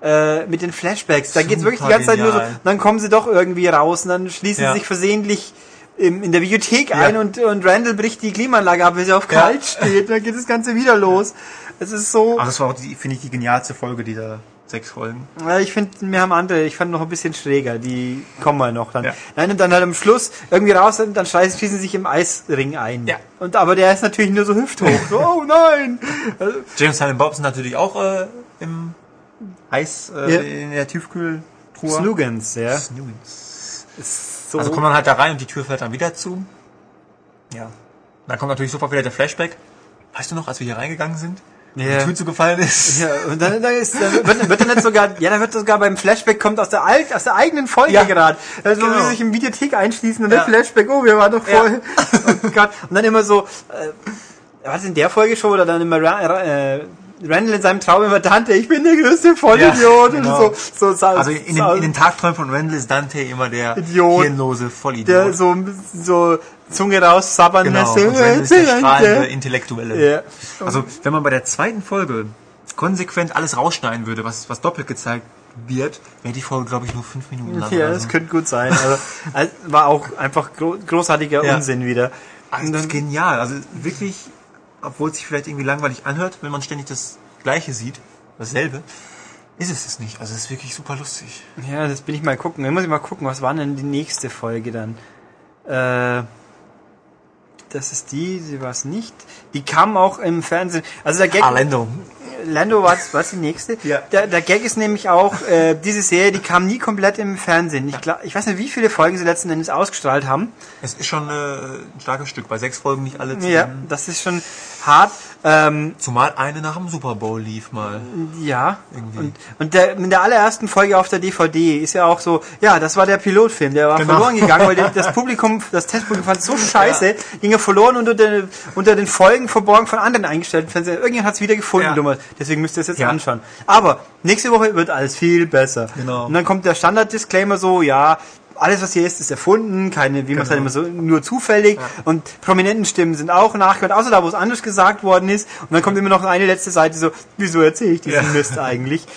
äh, mit den Flashbacks. Da geht's wirklich die ganze Zeit nur so, genial. dann kommen sie doch irgendwie raus und dann schließen Ja. sie sich versehentlich im, in der Bibliothek Ja. ein und, und Randall bricht die Klimaanlage ab, weil sie auf Ja. kalt steht. Dann geht das Ganze wieder los. Es ist so, Aber das war auch, die, finde ich, die genialste Folge dieser sechs Folgen. ja, ich finde, wir haben andere, ich fand noch ein bisschen schräger, die kommen mal noch dann. Ja. Nein, und dann halt am Schluss irgendwie raus, und dann scheißen, schießen sie sich im Eisring ein. Ja. Und, aber der ist natürlich nur so hüfthoch. so, oh nein! Also, James Silent Bob sind natürlich auch äh, im Eis, äh, Ja. in der Tiefkühltruhe. Snugans, ja. Snugans. So. Also kommt man halt da rein und die Tür fällt dann wieder zu. Ja. Dann kommt natürlich sofort wieder der Flashback. Weißt du noch, als wir hier reingegangen sind? Ja. Die Tür zugefallen ist. ja, und dann, dann, ist, dann wird, wird dann nicht sogar, ja, dann wird sogar beim Flashback kommt aus der, Al aus der eigenen Folge Ja. gerade. Also, Genau. sie sich im Videothek einschließen und Ja. der Flashback, oh, wir waren doch Ja. voll. Oh Gott. Und dann immer so, äh, was in der Folge schon, oder dann immer äh, Randall in seinem Traum immer Dante, ich bin der größte Vollidiot. Ja, und genau. so, so, so, Also in den, in den Tagträumen von Randall ist Dante immer der Idiot. hirnlose Vollidiot. der so, so Zunge raus, sabbern genau. lässt. Und Randall ist der strahlende. Intellektuelle. Ja. Also wenn man bei der zweiten Folge konsequent alles rausschneiden würde, was, was doppelt gezeigt wird, wäre die Folge, glaube ich, nur fünf Minuten lang. Ja, das so. könnte gut sein. Also, also, war auch einfach gro großartiger Ja. Unsinn wieder. Also, das ist genial. Also wirklich, obwohl es sich vielleicht irgendwie langweilig anhört, wenn man ständig das Gleiche sieht, dasselbe, ist es es nicht. Also es ist wirklich super lustig. Ja, das bin ich mal gucken. Dann muss ich mal gucken, was war denn die nächste Folge dann? Äh, das ist die, sie war es nicht. Die kam auch im Fernsehen. Also der Gag, Arlendo. Lando war es die nächste. Ja. Der, der Gag ist nämlich auch, äh, diese Serie, die kam nie komplett im Fernsehen. Ich, glaub, ich weiß nicht, wie viele Folgen sie letzten Endes ausgestrahlt haben. Es ist schon äh, ein starkes Stück. Bei sechs Folgen nicht alle zu Ja, das ist schon hart. Ähm, Zumal eine nach dem Super Bowl lief mal. Ja, Irgendwie. und, und der, in der allerersten Folge auf der DVD ist ja auch so, ja, das war der Pilotfilm, der war Genau. verloren gegangen, weil das Publikum, das Testpublikum fand es so scheiße, ging er verloren unter den, unter den Folgen verborgen von anderen eingestellten Fernsehern. Irgendjemand hat es wieder gefunden, Ja. dummer. deswegen müsst ihr es jetzt Ja. anschauen. Aber nächste Woche wird alles viel besser. Genau. Und dann kommt der Standard-Disclaimer so, ja, alles, was hier ist, ist erfunden, keine, wie man es halt Genau. immer so, nur zufällig. Und prominenten Stimmen sind auch nachgehört, außer da, wo es anders gesagt worden ist. Und dann kommt immer noch eine letzte Seite so, wieso erzähle ich diesen Ja. Mist eigentlich?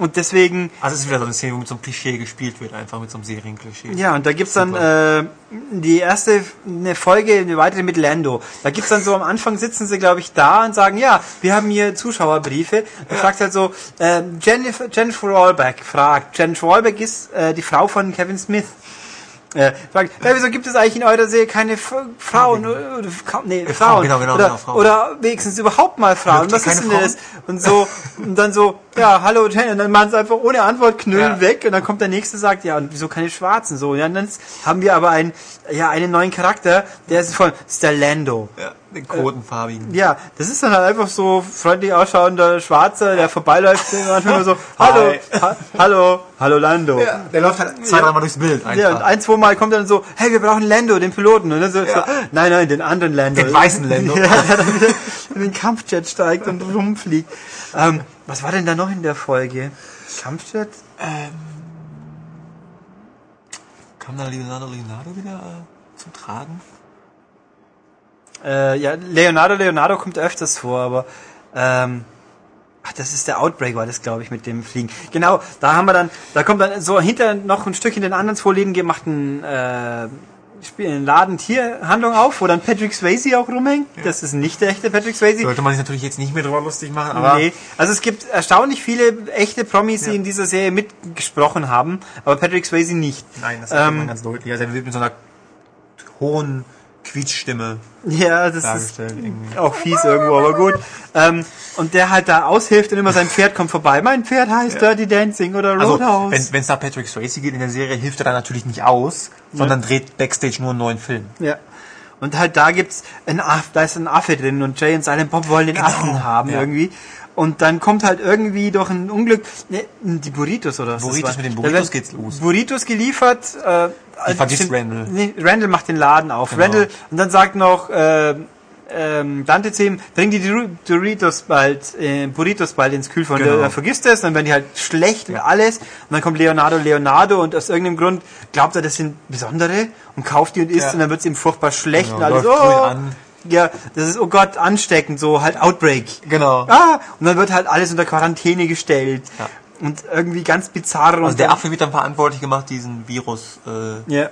Und deswegen, Also es ist wieder so eine Szene, wo mit so einem Klischee gespielt wird, einfach mit so einem Serienklischee. ja, und da gibt's dann äh, die erste eine Folge, eine weitere mit Lando. Da gibt's dann so am Anfang sitzen sie, glaube ich, da und sagen, ja, wir haben hier Zuschauerbriefe. Da fragt halt so, äh, Jennifer, Jennifer Wahlbeck fragt. Jennifer Wahlbeck ist äh, die Frau von Kevin Smith. Äh, fragt, ja, wieso gibt es eigentlich in eurer Serie keine F Frauen? Oder, oder, nee, Frauen. Genau, genau, oder, genau, Frauen. oder wenigstens überhaupt mal Frauen. Was ist denn das? Und so, und dann so, ja, hallo. Und dann machen sie einfach ohne Antwort knüllen Ja. weg. Und dann kommt der nächste sagt, ja, und wieso keine Schwarzen? So, ja, und dann haben wir aber einen, ja, einen neuen Charakter, der ist von, das ist der Lando. Ja, den kotenfarbigen. Ja, das ist dann halt einfach so freundlich ausschauender Schwarzer, der vorbeiläuft, der manchmal so, hallo, ha hallo, hallo Lando. Ja, der läuft halt zwei, dreimal durchs Bild einfach. Ja, und ein, zwei Mal kommt er dann so, hey, wir brauchen Lando, den Piloten. Und dann so, Ja. so nein, nein, den anderen Lando. Den weißen Lando. ja, der dann wieder in den Kampfjet steigt und rumfliegt. Ähm, was war denn da noch in der Folge? Kampfjet? Kam da Leonardo Leonardo wieder äh, zum Tragen? Äh, ja, Leonardo, Leonardo kommt öfters vor, aber ähm, ach, das ist der Outbreak, war das, glaube ich, mit dem Fliegen. Genau, da haben wir dann, da kommt dann so hinter noch ein Stück in den anderen zwei Läden gemachten äh, spielen Laden Tierhandlung auf, wo dann Patrick Swayze auch rumhängt. Das ist nicht der echte Patrick Swayze. Sollte man sich natürlich jetzt nicht mehr drüber lustig machen, aber nee, also es gibt erstaunlich viele echte Promis, die in dieser Serie mitgesprochen haben, aber Patrick Swayze nicht. nein, das ist Ähm, ganz deutlich. Also er wird mit so einer hohen Quietschstimme Ja, das ist irgendwie. auch fies irgendwo, aber gut. Ähm, und der halt da aushilft und immer sein Pferd kommt vorbei. Mein Pferd heißt Dirty Dancing oder Also, Roadhouse. wenn es da Patrick Swayze geht in der Serie, hilft er dann natürlich nicht aus, sondern dreht Backstage nur einen neuen Film. ja. Und halt da gibt's ein Aff, da ist ein Affe drin und Jay und Silent Bob wollen den Affen haben Genau. ja. irgendwie. Und dann kommt halt irgendwie durch ein Unglück, ne, die Burritos oder was Burritos, mit den Burritos geht's los. Burritos geliefert. Äh, Die vergisst stimmt, Randall. Nee, Randall macht den Laden auf. Genau. Randall, und dann sagt noch, äh, ähm, Dante zu ihm, bring die Doritos bald, äh, Burritos bald ins Kühlfach. Und Genau. er vergisst es, dann werden die halt schlecht und alles. Und dann kommt Leonardo Leonardo und aus irgendeinem Grund glaubt er, das sind besondere und kauft die und isst Ja. und dann wird es ihm furchtbar schlecht Genau, und alles. läuft Oh, an. Ja, das ist, oh Gott, ansteckend, so halt Outbreak. Genau. Ah, und dann wird halt alles unter Quarantäne gestellt. Ja. Und irgendwie ganz bizarr. Also und der Affe wird dann verantwortlich gemacht, diesen Virus äh, Ja.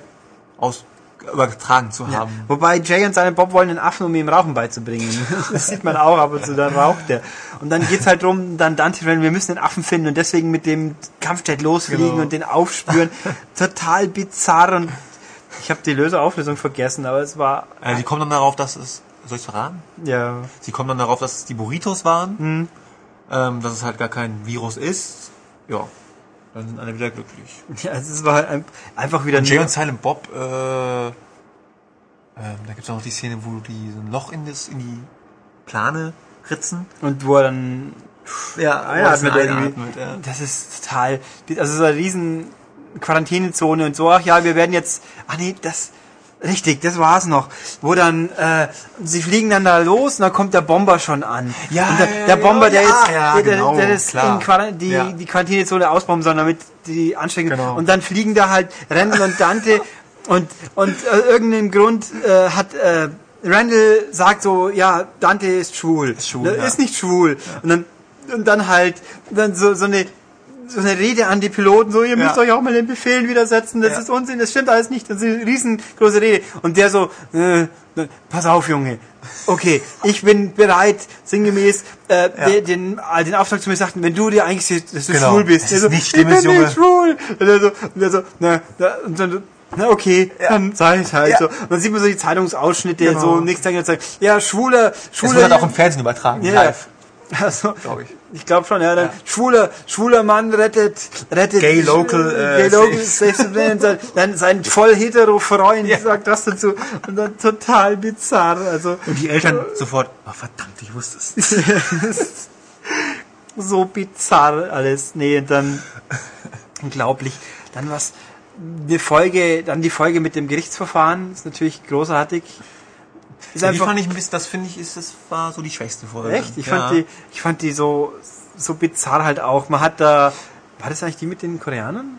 aus, übertragen zu Ja. haben. Wobei Jay und seine Bob wollen den Affen, um ihm Rauchen beizubringen. Das sieht man auch ab und zu, dann raucht er. Und dann geht's halt drum, dann Dante wir müssen den Affen finden und deswegen mit dem Kampfjet losfliegen Genau. und den aufspüren. Total bizarr und ich habe die Löse Auflösung vergessen, aber es war, Äh, sie kommen dann darauf, dass es, soll ich verraten? ja, Sie kommen dann darauf, dass es die Burritos waren, Hm. ähm, dass es halt gar kein Virus ist. Ja, dann sind alle wieder glücklich. ja es war halt ein- einfach wieder Jay nur- und Silent Bob, äh, ähm, da gibt's auch noch die Szene, wo die so ein Loch in, das, in die Plane ritzen. und wo er dann Ja, einatmet irgendwie. einatmet, ja. Das ist total, also so eine riesen Quarantänezone und so, ach ja, wir werden jetzt, ach nee, das, richtig, das war's noch, wo dann, äh, sie fliegen dann da los und dann kommt der Bomber schon an. Ja, und der, ja, der Bomber, ja, der jetzt, ja, der, genau, der das in Quarant die, Ja. die Quarantänezone ausbomben soll, damit die anstecken. Genau. Und dann fliegen da halt Randall und Dante und, und äh, irgendeinem Grund äh, hat, äh, Randall sagt so, ja, Dante ist schwul. Ist schwul, ja. Ist nicht schwul. Und dann, und dann halt, dann so, so eine, so eine Rede an die Piloten, so, ihr müsst Ja. euch auch mal den Befehlen widersetzen, das Ja. ist Unsinn, das stimmt alles nicht, das ist eine riesengroße Rede. Und der so, äh, pass auf, Junge, okay, ich bin bereit, sinngemäß, äh, den, den, äh, den Auftrag zu mir sagten, wenn du dir eigentlich siehst, dass du Genau. schwul bist. Ist so, nicht ich bin Junge. nicht schwul. Und der so, und der so, na, na, und dann, na okay, dann sag ich halt Ja. so. Und dann sieht man so die Zeitungsausschnitte, Genau. so, Tag sagt, ja, schwuler, schwuler. wird halt auch im Fernsehen übertragen, Ja. live. Also, Glaub ich. Ich glaube schon, ja. Dann schwuler, schwuler Mann rettet, rettet Gay local, äh, Gay local saves. the. Dann- sein voll hetero Freund sagt das dazu und dann total bizarr. Also Und die Eltern sofort, oh verdammt, ich wusste es. so bizarr alles. Nee, und dann unglaublich. Dann was eine Folge, dann die Folge mit dem Gerichtsverfahren ist natürlich großartig. Ist Die einfach fand ich ein bisschen, das finde ich, ist, das war so die schwächste Folge. Echt? Ich ja. fand die, ich fand die so, so bizarr halt auch. Man hat da, war das eigentlich die mit den Koreanern?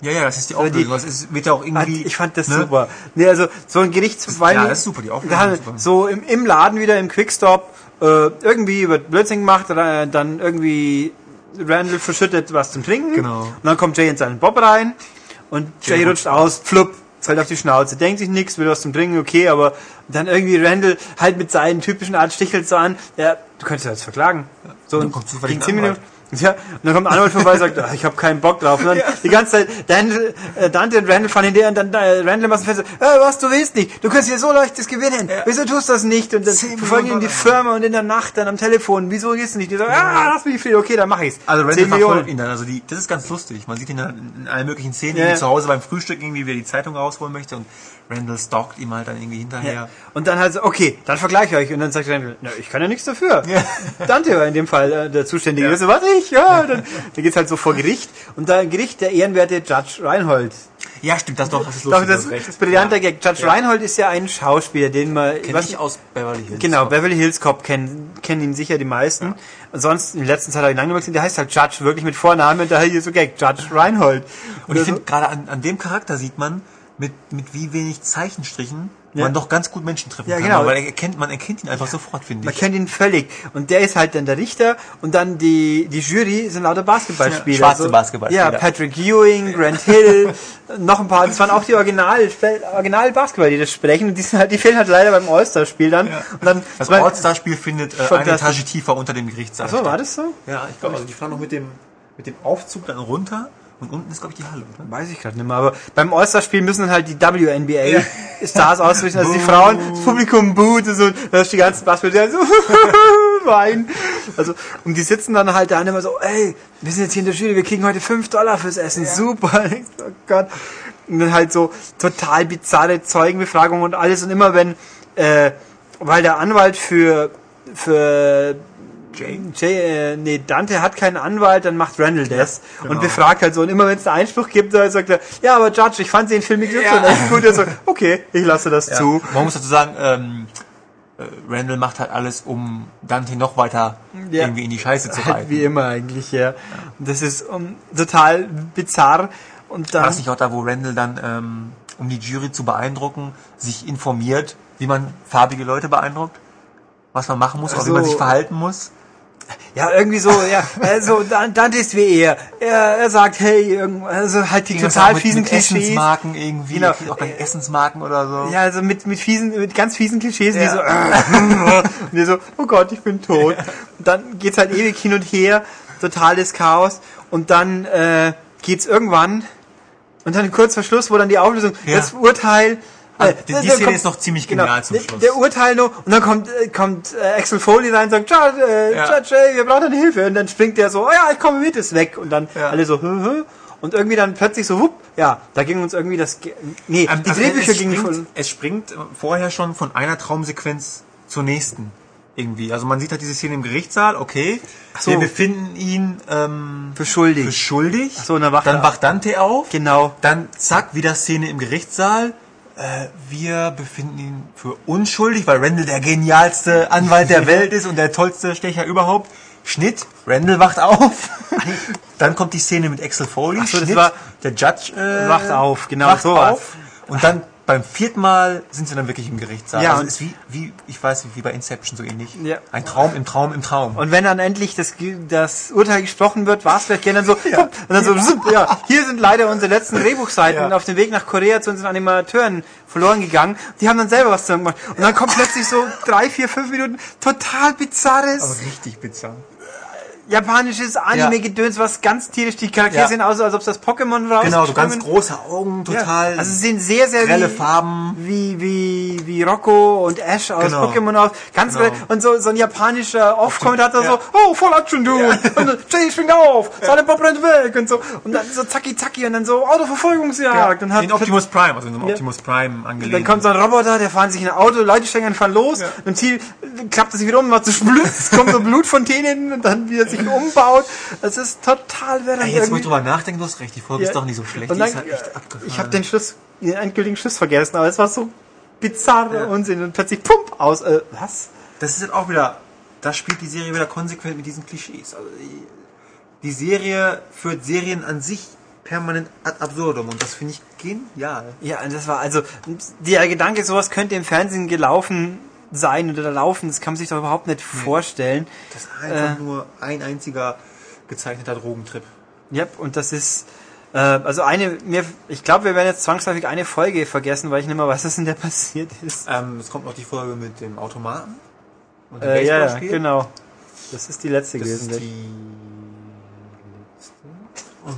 Ja, ja, das ist die Aber die- Auflösung. Das ist, wird ja auch irgendwie. Ich fand das ne? super. Nee, also so ein Gerichtsverfahren. Ja, das ist super, die Auflösung super. So im, im Laden wieder im Quickstop, äh, irgendwie wird Blödsinn gemacht, äh, dann irgendwie Randall verschüttet was zum Trinken. Genau. Und dann kommt Jay in seinen Bob rein und Jay, Jay rutscht aus, flupp, fällt auf die Schnauze, denkt sich nichts, will was zum Trinken, okay, aber dann irgendwie Randall halt mit seinen typischen Art stichelt so an, ja, du könntest ja jetzt verklagen. So, dann ein 10 Anwalt. Minuten. Ja, und dann kommt ein Anwalt vorbei und sagt, ah, ich habe keinen Bock drauf. Und dann die ganze Zeit, Dante, äh, Dante und Randall fahren hinterher und dann äh, Randall macht fest, äh, was, du willst nicht, du kannst hier so leicht das gewinnen, wieso tust du das nicht? Und dann verfolgen ihn die. Firma und in der Nacht dann am Telefon, wieso gehst du nicht? Die sagen, ah, lass mich viel, okay, dann mach ich's. Also Randall 10 verfolgt Millionen. ihn dann. Also die, das ist ganz lustig. Man sieht ihn dann in allen möglichen Szenen, Ja, wie ja. zu Hause beim Frühstück irgendwie, wie er die Zeitung rausholen möchte und Randall stalkt ihm halt dann irgendwie hinterher. Ja. Und dann halt so, okay, dann vergleiche ich euch. Und dann sagt Randall, na, ich kann ja nichts dafür. Ja. Dante war in dem Fall äh, der Zuständige. Ja. Ja. So, was ich? Ja, dann, dann geht's halt so vor Gericht. Und da Gericht der ehrenwerte Judge Reinhold. Ja, stimmt, das doch, das ist Doch, lustig. das recht. ist brillanter ja. Gag. Judge Ja. Reinhold ist ja ein Schauspieler, den man, Kenn was- ich aus Beverly Hills. Genau, Beverly Hills Cop kennen, kennen ihn sicher die meisten. Ansonsten, in der letzten Zeit habe ich lange gewechselt, der heißt halt Judge, wirklich mit Vornamen, und daher hier so Gag, Judge Reinhold. Und ich Oder so. finde, gerade an, an dem Charakter sieht man, mit, mit wie wenig Zeichenstrichen Ja. man doch ganz gut Menschen treffen Ja, kann. genau. Weil er erkennt, man erkennt ihn einfach sofort, finde Man ich. kennt ihn völlig. Und der ist halt dann der Richter und dann die, die Jury sind lauter Basketballspieler. Ja, schwarze Basketballspieler. Ja, Patrick Ewing, Grant Hill, noch ein paar. Das waren auch die Original, Original Basketball, die das sprechen. Und die, sind halt, die fehlen halt leider beim All-Star-Spiel dann. Und dann Das All-Star-Spiel findet äh, eine. Etage tiefer unter dem Gerichtssaal Ach so, statt. war das so? Ja, ich glaube, also die fahren noch mit dem, mit dem Aufzug dann runter und unten ist, glaube ich, die Halle, oder? Weiß ich gerade nicht mehr, aber beim All-Star-Spiel müssen dann halt die WNBA-Stars ausrichten, also die Frauen, das Publikum boot und so, da ist die ganzen Basketballer so weinen. Also, und die sitzen dann halt da und immer so, ey, wir sind jetzt hier in der Jury, wir kriegen heute 5 Dollar fürs Essen, super. Oh Gott. Und dann halt so total bizarre Zeugenbefragungen und alles und immer wenn, äh, weil der Anwalt für, für Jay? Jay, äh, nee, Dante hat keinen Anwalt, dann macht Randall das genau. und befragt halt so. Und immer wenn es einen Einspruch gibt, dann sagt er, ja, aber Judge, ich fand den Film XY echt gut. Er so, okay, ich lasse das Ja. zu. Man muss dazu sagen, ähm, äh, Randall macht halt alles, um Dante noch weiter Ja. irgendwie in die Scheiße zu Halt reiten. wie immer eigentlich, ja. Und das ist um, total bizarr. Und dann, War das nicht auch da, wo Randall dann, ähm, um die Jury zu beeindrucken, sich informiert, wie man farbige Leute beeindruckt? Was man machen muss, auch wie man Also- sich verhalten muss? Ja, irgendwie so, ja, also Dan- Dante ist wie er. Er, er sagt, hey, also halt die Irgendwas total mit, fiesen mit Klischees. Essensmarken irgendwie, Genau. auch bei Essensmarken oder so. Ja, also mit, mit fiesen, mit ganz fiesen Klischees, die Ja. so, äh, und die so, oh Gott, ich bin tot. Und dann geht's halt ewig hin und her, totales Chaos. Und dann äh, geht's irgendwann, und dann kurz vor Schluss, wo dann die Auflösung, Ja. das Urteil. Äh, die- die dann Szene kommt- ist noch ziemlich genau, genial zum der- Schluss. Der Urteil noch, und dann kommt, äh, kommt äh, Axel Foley rein und sagt, Judge, äh, Ja. Judge, ey, wir brauchen deine Hilfe. Und dann springt der so, oh ja, ich komme mit, ist weg. Und dann Ja. alle so, hö, hö. Und irgendwie dann plötzlich so, wupp, ja, da ging uns irgendwie das, nee, Ähm, die also Drehbücher gingen von, Es springt vorher schon von einer Traumsequenz zur nächsten. Irgendwie. Also man sieht halt diese Szene im Gerichtssaal, okay. so. Wir befinden ihn ähm, für schuldig. für schuldig. so, und dann wacht er wacht Dante auf. Genau. Dann zack, wieder Szene im Gerichtssaal. Äh, wir befinden ihn für unschuldig, weil Randall der genialste Anwalt der Welt ist und der tollste Stecher überhaupt. Schnitt, Randall wacht auf. dann kommt die Szene mit Axel Foley. Ach so, Schnitt, war- der Judge äh, Wacht auf, genau, wacht sowas. auf. Und dann beim vierten Mal sind sie dann wirklich im Gerichtssaal. Ja, also ist wie, wie, ich weiß, wie bei Inception so ähnlich. Ja. Ein Traum im Traum im Traum. Und wenn dann endlich das, das Urteil gesprochen wird, war es vielleicht gerne dann so, Ja. und dann so, ja, hier sind leider unsere letzten Drehbuchseiten Ja. auf dem Weg nach Korea zu unseren Animateuren verloren gegangen. Die haben dann selber was zusammen gemacht. Und dann kommt plötzlich so drei, vier, fünf Minuten total bizarres, richtig bizarr. Japanisches Anime-Gedöns, was ganz tierisch, die Charaktere Ja. sehen aus, als ob das Pokémon raus. Genau, so ganz große Augen, Ja. total. Also sie sehen sehr, sehr grelle wie, Farben. wie, wie, wie Rocco und Ash aus Genau. Pokémon aus. Ganz Genau. Und so, so ein japanischer Off-Kommentator Ja. so, oh, voll Action, Dude. Und so, Jay springt auf, seine Bob rennt weg und so. Und dann so zacki zacki und dann so Autoverfolgungsjagd. Und hat, in Optimus Prime, also in einem Ja. Optimus Prime angelegt. dann kommt so ein Roboter, der fahren sich in ein Auto, Leute steigen fahren los. Ja. Und im Ziel klappt er sich wieder um, macht so Splüss, kommt so Blutfontänen und dann wieder sich umbaut. Das ist total. Ey, jetzt, wo Irgendwie- ich drüber nachdenke, du hast recht, die Folge ist doch nicht so schlecht. Und die dann, ist halt echt abgefahren. ich habe den Schluss, den endgültigen Schluss vergessen, aber es war so bizarr Ja. Unsinn und plötzlich pump aus. Äh, was? das ist halt auch wieder, da spielt die Serie wieder konsequent mit diesen Klischees. Also die, die Serie führt Serien an sich permanent ad absurdum und das finde ich genial. Ja, und das war also der Gedanke, sowas könnte im Fernsehen gelaufen sein oder laufen, das kann man sich doch überhaupt nicht vorstellen. Das ist einfach nur ein einziger gezeichneter Drogentrip. Ja, und das ist äh, also eine mir ich glaube, wir werden jetzt zwangsläufig eine Folge vergessen, weil ich nicht mehr weiß, was in der passiert ist. Ähm, es kommt noch die Folge mit dem Automaten und dem Äh, ja, genau. Das ist die letzte Das gewesen. ist die letzte. Und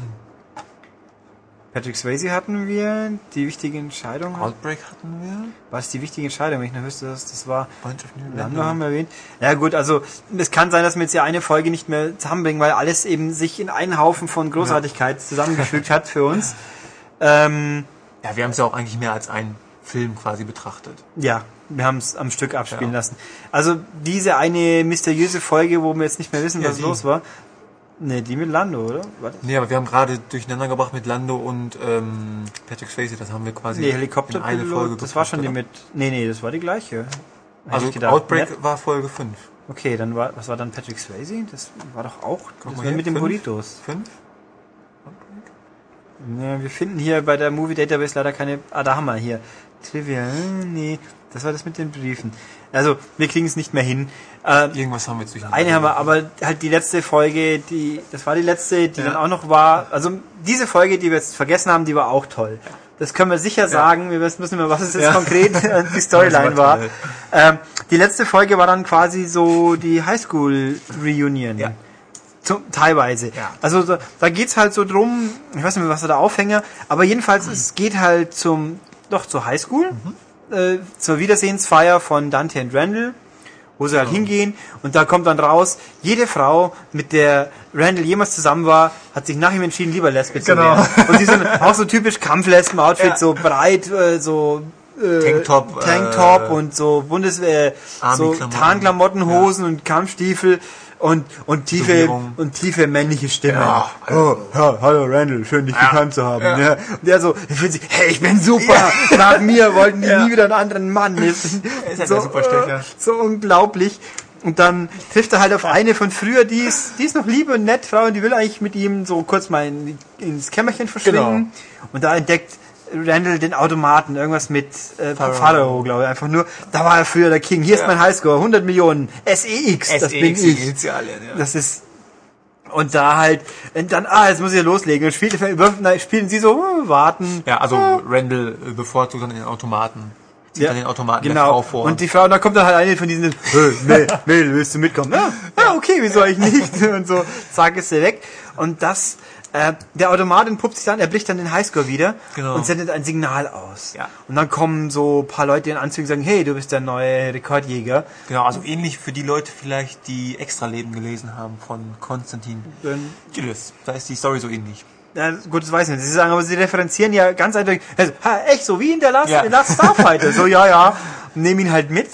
Patrick Swayze hatten wir, die wichtige Entscheidung. Outbreak hatten wir. War es die wichtige Entscheidung? wenn Ich noch wüsste, dass das war. Bunch of New Lando haben wir erwähnt. Ja gut, also es kann sein, dass wir jetzt ja eine Folge nicht mehr zusammenbringen, weil alles eben sich in einen Haufen von Großartigkeit zusammengefügt hat für uns. Ähm, Ja, wir haben es ja auch eigentlich mehr als einen Film quasi betrachtet. ja, wir haben es am Stück abspielen Ja. lassen. Also diese eine mysteriöse Folge, wo wir jetzt nicht mehr wissen, Ja, was die. los war. Ne, die mit Lando, oder? Warte. Nee, aber wir haben gerade durcheinander gebracht mit Lando und ähm, Patrick Swayze, das haben wir quasi Nee, in eine Folge das war schon die gebracht, mit... Nee, nee, das war die gleiche. Hätte Also ich gedacht. Outbreak Ja. war Folge 5. Okay, dann war, was war dann Patrick Swayze? Das war doch auch, das mal war hier, mit den fünf. Burritos. 5? Ja, wir finden hier bei der Movie Database leider keine. Ah, da haben wir hier. Trivia. äh, Nee, das war das mit den Briefen. Also, wir kriegen es nicht mehr hin. Äh, Irgendwas haben wir durcheinander. eine haben wir, aber halt die letzte Folge, die, das war die letzte, die Ja. dann auch noch war. Also, diese Folge, die wir jetzt vergessen haben, die war auch toll. Das können wir sicher sagen. Wir wissen nicht mehr, was es jetzt Ja. konkret die Storyline war. Ähm, die letzte Folge war dann quasi so die Highschool Reunion. Ja. Zum, teilweise. Ja. Also da, da geht's halt so drum, ich weiß nicht mehr, was war der Aufhänger, aber jedenfalls, es geht halt zum, doch zur Highschool, äh, zur Wiedersehensfeier von Dante und Randall, wo sie halt hingehen und da kommt dann raus, jede Frau, mit der Randall jemals zusammen war, hat sich nach ihm entschieden, lieber Lesbe zu Genau. werden. Und die sind auch so typisch Kampflesben-Outfit, Ja. so breit, äh, so äh, Tanktop, Tanktop äh, und so Bundes äh, so. Tarnklamottenhosen und Kampfstiefel und, und tiefe, und tiefe männliche Stimmen. Ja, oh, ja, hallo Randall, schön dich gekannt zu haben. Ja. Ja. Und der so, ich will sie, hey, ich bin super. Nach mir wollten die nie wieder einen anderen Mann. Das ist ist halt der Superstecher. äh, so unglaublich. Und dann trifft er halt auf eine von früher, die ist, die ist noch lieb und nett, Frau, und die will eigentlich mit ihm so kurz mal in, ins Kämmerchen verschwinden. Genau. Und da entdeckt Randall den Automaten, irgendwas mit äh. Pharao, glaube ich, einfach nur. Da war er früher der King. Hier ist Ja. mein Highscore, 100 Millionen, SEX, das bin ich. Initialien, ja. Das ist und da halt und dann ah jetzt muss ich ja loslegen und spielt, na, spielen sie so hm, warten ja, also Randall äh, bevorzugt dann den Automaten. Zieht dann den Automaten der genau Frau vor. und die Frau da kommt dann halt eine von diesen Mel, Mel, willst du mitkommen ja, ja okay wieso ich nicht und so zack ist sie weg und das äh, der Automat entpuppt sich dann, er bricht dann den Highscore wieder Genau. und sendet ein Signal aus. Ja. Und dann kommen so ein paar Leute in Anzügen und sagen, hey, du bist der neue Rekordjäger. Genau, also ähnlich für die Leute vielleicht, die Extraleben gelesen haben von Konstantin Dann Gilles. Da ist die Story so ähnlich. Ja, gut, das weiß ich nicht. Sie sagen, aber sie referenzieren ja ganz eindeutig. Also, ha, echt, so wie in der Last, Ja. in Last Starfighter. so, ja, ja. Nehmen ihn halt mit.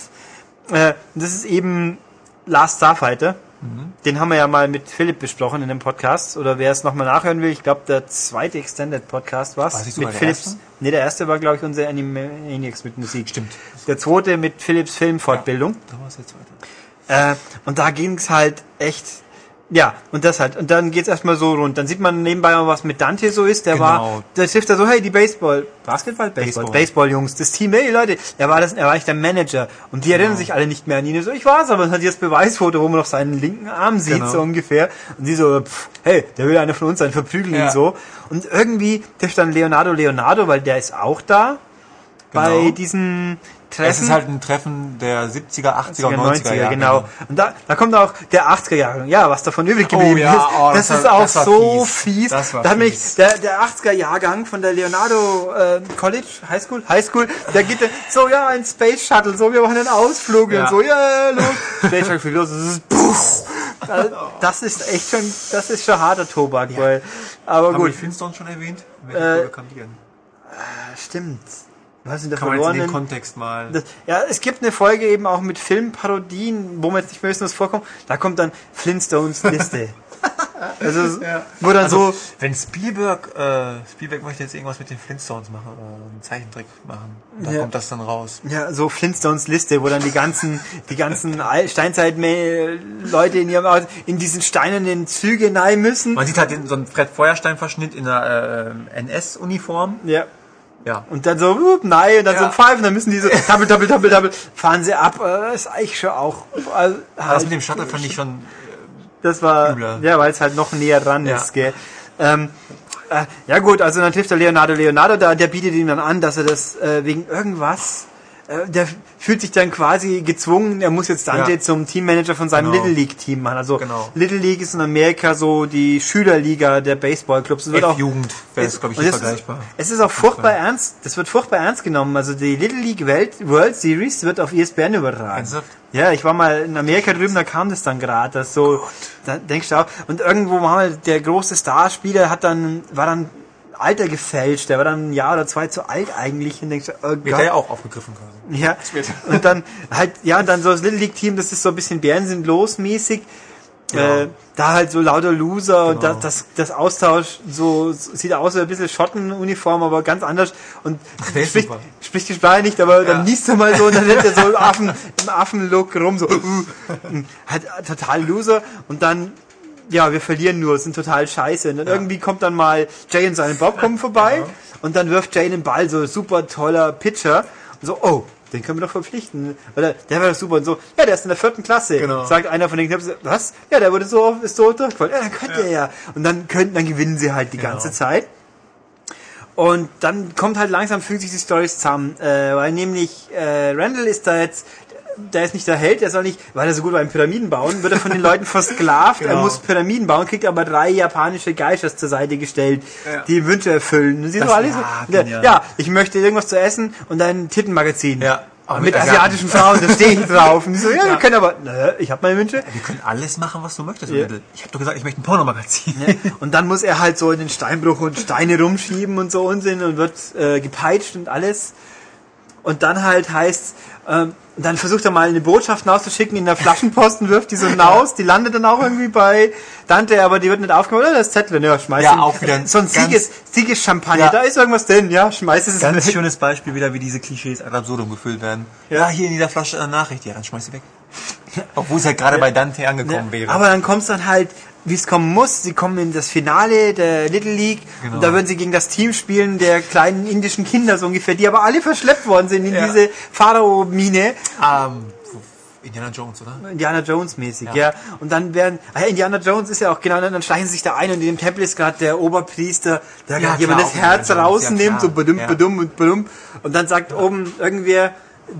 Äh, das ist eben Last Starfighter. Mhm. Den haben wir ja mal mit Philipp besprochen in dem Podcast. Oder wer es nochmal nachhören will, ich glaube, der zweite Extended Podcast war es Mit der Philips. erste? Nee, der erste war, glaube ich, unser Animaniacs mit Musik. Stimmt. Der zweite mit Philips Filmfortbildung. Da war es jetzt weiter. Äh, und da ging's halt echt. Ja, und das halt. Und dann geht's erstmal so rund. Dann sieht man nebenbei mal, was mit Dante so ist. Der Genau. war, der trifft er so, hey, die Baseball, Basketball? Baseball, Baseball. Baseball-Jungs, das Team, hey Leute, er war das, er war eigentlich der Manager. Und die erinnern sich alle nicht mehr an ihn. So, ich war's, aber dann hat das Beweisfoto, wo man noch seinen linken Arm sieht, Genau. so ungefähr. Und sie so, pff, hey, der will einer von uns sein, verprügeln ihn Ja. so. Und irgendwie trifft dann Leonardo Leonardo, weil der ist auch da. Bei Genau. diesen Treffen. Es ist halt ein Treffen der 70er, 80er und 90er, Jahre. genau. Und da, da kommt auch der 80er Jahre. Ja, was davon übrig Oh, geblieben ja, ist. oh, das, das ist war- auch das so fies. fies. Das war da hat mich der, der 80er Jahrgang von der Leonardo äh, College, High School, High School, da geht der, so ja, ein Space Shuttle, so wir machen einen Ausflug Ja. und so, ja, los. Space Shuttle fliegt los, das ist puff. Das- ist echt schon, das ist schon harter Tobak, weil, aber Haben wir gut, die Flintstones schon erwähnt? Äh, denn? stimmt. Was sind der Kann man jetzt in den verlorenen? Kontext mal... Das, ja, es gibt eine Folge eben auch mit Filmparodien, wo man jetzt nicht mehr wissen, was vorkommt. Da kommt dann Flintstones Liste. also, Ja. wo dann Also, so, wenn Spielberg, äh, Spielberg möchte jetzt irgendwas mit den Flintstones machen, oder einen Zeichentrick machen, dann Ja. kommt das dann raus. ja, so Flintstones Liste, wo dann die ganzen, die ganzen Steinzeit-Leute in ihrem Auto in diesen steinernen Züge hinein müssen. Man sieht halt den, so einen Fred Feuerstein-Verschnitt in einer äh, NS-Uniform. Ja. Ja. Und dann so, wup, nein, und dann Ja. so pfeifen, dann müssen die so, doppel, doppel, doppel, doppel, fahren sie ab. Äh, Das ist eigentlich schon auch, äh, Aber das halt- mit dem Shuttle fand ich schon... Das war, Übler. ja, weil es halt noch näher ran Ja. ist, gell. Ähm, äh, ja gut, also dann trifft er Leonardo Leonardo da, der bietet ihm dann an, dass er das äh, wegen irgendwas, äh, der fühlt sich dann quasi gezwungen, er muss jetzt Dante Ja. zum Teammanager von seinem Genau. Little League Team machen. Also Genau. Little League ist in Amerika so die Schülerliga der Baseballclubs. Es wird auch F-Jugend wäre es, glaube ich, vergleichbar. Ist, es ist auch furchtbar ernst, das wird furchtbar ernst genommen. Also die Little League Welt, World Series wird auf ESPN übertragen. Ernsthaft? Ja, ich war mal in Amerika drüben, da kam das dann gerade, das so, da denkst du auch, und irgendwo war mal der große Starspieler hat dann, war dann Alter gefälscht, der war dann ein Jahr oder zwei zu alt eigentlich und denkst du, oh Wird er ja auch aufgegriffen quasi. Ja, und dann halt, ja, und dann so das Little League Team, das ist so ein bisschen Bären sind los mäßig. Ja. Äh, da halt so lauter Loser und Genau. das, das, das Austausch so, so sieht aus wie ein bisschen Schottenuniform, aber ganz anders und ist spricht, super. spricht die Sprache nicht, aber dann Ja. liest er mal so und dann rennt er so im Affen, im Affenlook rum, so, uh, halt total Loser und dann ja, wir verlieren nur, sind total scheiße. Und dann irgendwie kommt dann mal Jay und seine Bob kommen vorbei und dann wirft Jay den Ball, so super toller Pitcher. Und so, oh, den können wir doch verpflichten. Oder der war doch super und so, ja, der ist in der vierten Klasse. Genau. Sagt einer von den Knappen, was? Ja, der wurde so, ist so durchgefallen. Ja, dann könnte er ja. Und dann könnten, dann gewinnen sie halt die Genau. ganze Zeit. Und dann kommt halt langsam, fügen sich die Stories zusammen, äh, weil nämlich äh, Randall ist da jetzt, der ist nicht der Held, der soll nicht, weil er so gut beim Pyramiden bauen, wird er von den Leuten versklavt, er Genau. muss Pyramiden bauen, kriegt aber drei japanische Geishers zur Seite gestellt, Ja. die ihm Wünsche erfüllen. Und sie Das- so alle so, ja, ja, genial. ja, ich möchte irgendwas zu essen und ein Tittenmagazin. Ja. Aber mit mit asiatischen Frauen, da stehe ich drauf. Und die so, ja, wir können aber, nö, ich habe meine Wünsche. Wir können alles machen, was du möchtest, Ja. Ich habe doch gesagt, ich möchte ein Pornomagazin. Ja, und dann muss er halt so in den Steinbruch und Steine rumschieben und so Unsinn und wird äh, gepeitscht und alles. Und dann halt heißt, ähm, dann versucht er mal eine Botschaft rauszuschicken in der Flaschenposten, wirft die so hinaus, die landet dann auch irgendwie bei Dante, aber die wird nicht aufgemacht, oder das Zettel, ja, schmeiß Ja, ihn. auch wieder so ein ganz- Sieges, Siegeschampagner, Ja. da ist irgendwas drin, ja, schmeiß es Ganz weg. schönes Beispiel wieder, wie diese Klischees ad absurdum gefüllt werden. Ja. Hier in dieser Flasche eine Nachricht, ja, dann schmeiß sie weg. Obwohl es ja gerade bei Dante angekommen Ja, wäre. aber dann kommt es dann halt, wie es kommen muss. Sie kommen in das Finale der Little League Genau. und da würden sie gegen das Team spielen der kleinen indischen Kinder so ungefähr, die aber alle verschleppt worden sind in Ja. diese Pharao-Mine. ähm, Indiana Jones, oder? Indiana Jones mäßig, ja. Ja. Und dann werden, ah ja, Indiana Jones ist ja auch genau, dann schleichen sie sich da ein und in dem Tempel ist gerade der Oberpriester, der Ja, gerade jemand das Herz ja, rausnimmt, klar. so badum, Ja. und badum. Und dann sagt oben irgendwer,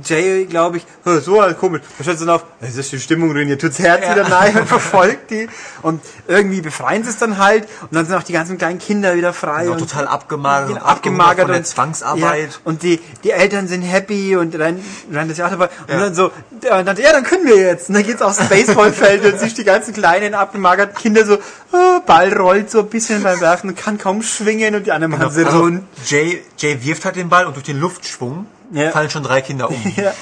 Jay, glaube ich, "Hä, so halt komisch. Da steht so drauf, es ist die Stimmung drin, ihr tut's Herz wieder rein und verfolgt die. Und irgendwie befreien sie es dann halt. Und dann sind auch die ganzen kleinen Kinder wieder frei. Genau, und total abgemagert, Genau, und abgemagert von der und Zwangsarbeit. Ja, und die, die Eltern sind happy und rennen, rennen das Jahr dabei. Und Ja. dann so, ja, und dann, ja, dann können wir jetzt. Und dann geht's aufs Baseballfeld und siehst die ganzen kleinen, abgemagerten Kinder so, oh, Ball rollt so ein bisschen beim Werfen und kann kaum schwingen und die anderen machen sie Also, rund. Jay, Jay wirft halt den Ball und durch den Luftschwung Ja. fallen schon drei Kinder um. Ja,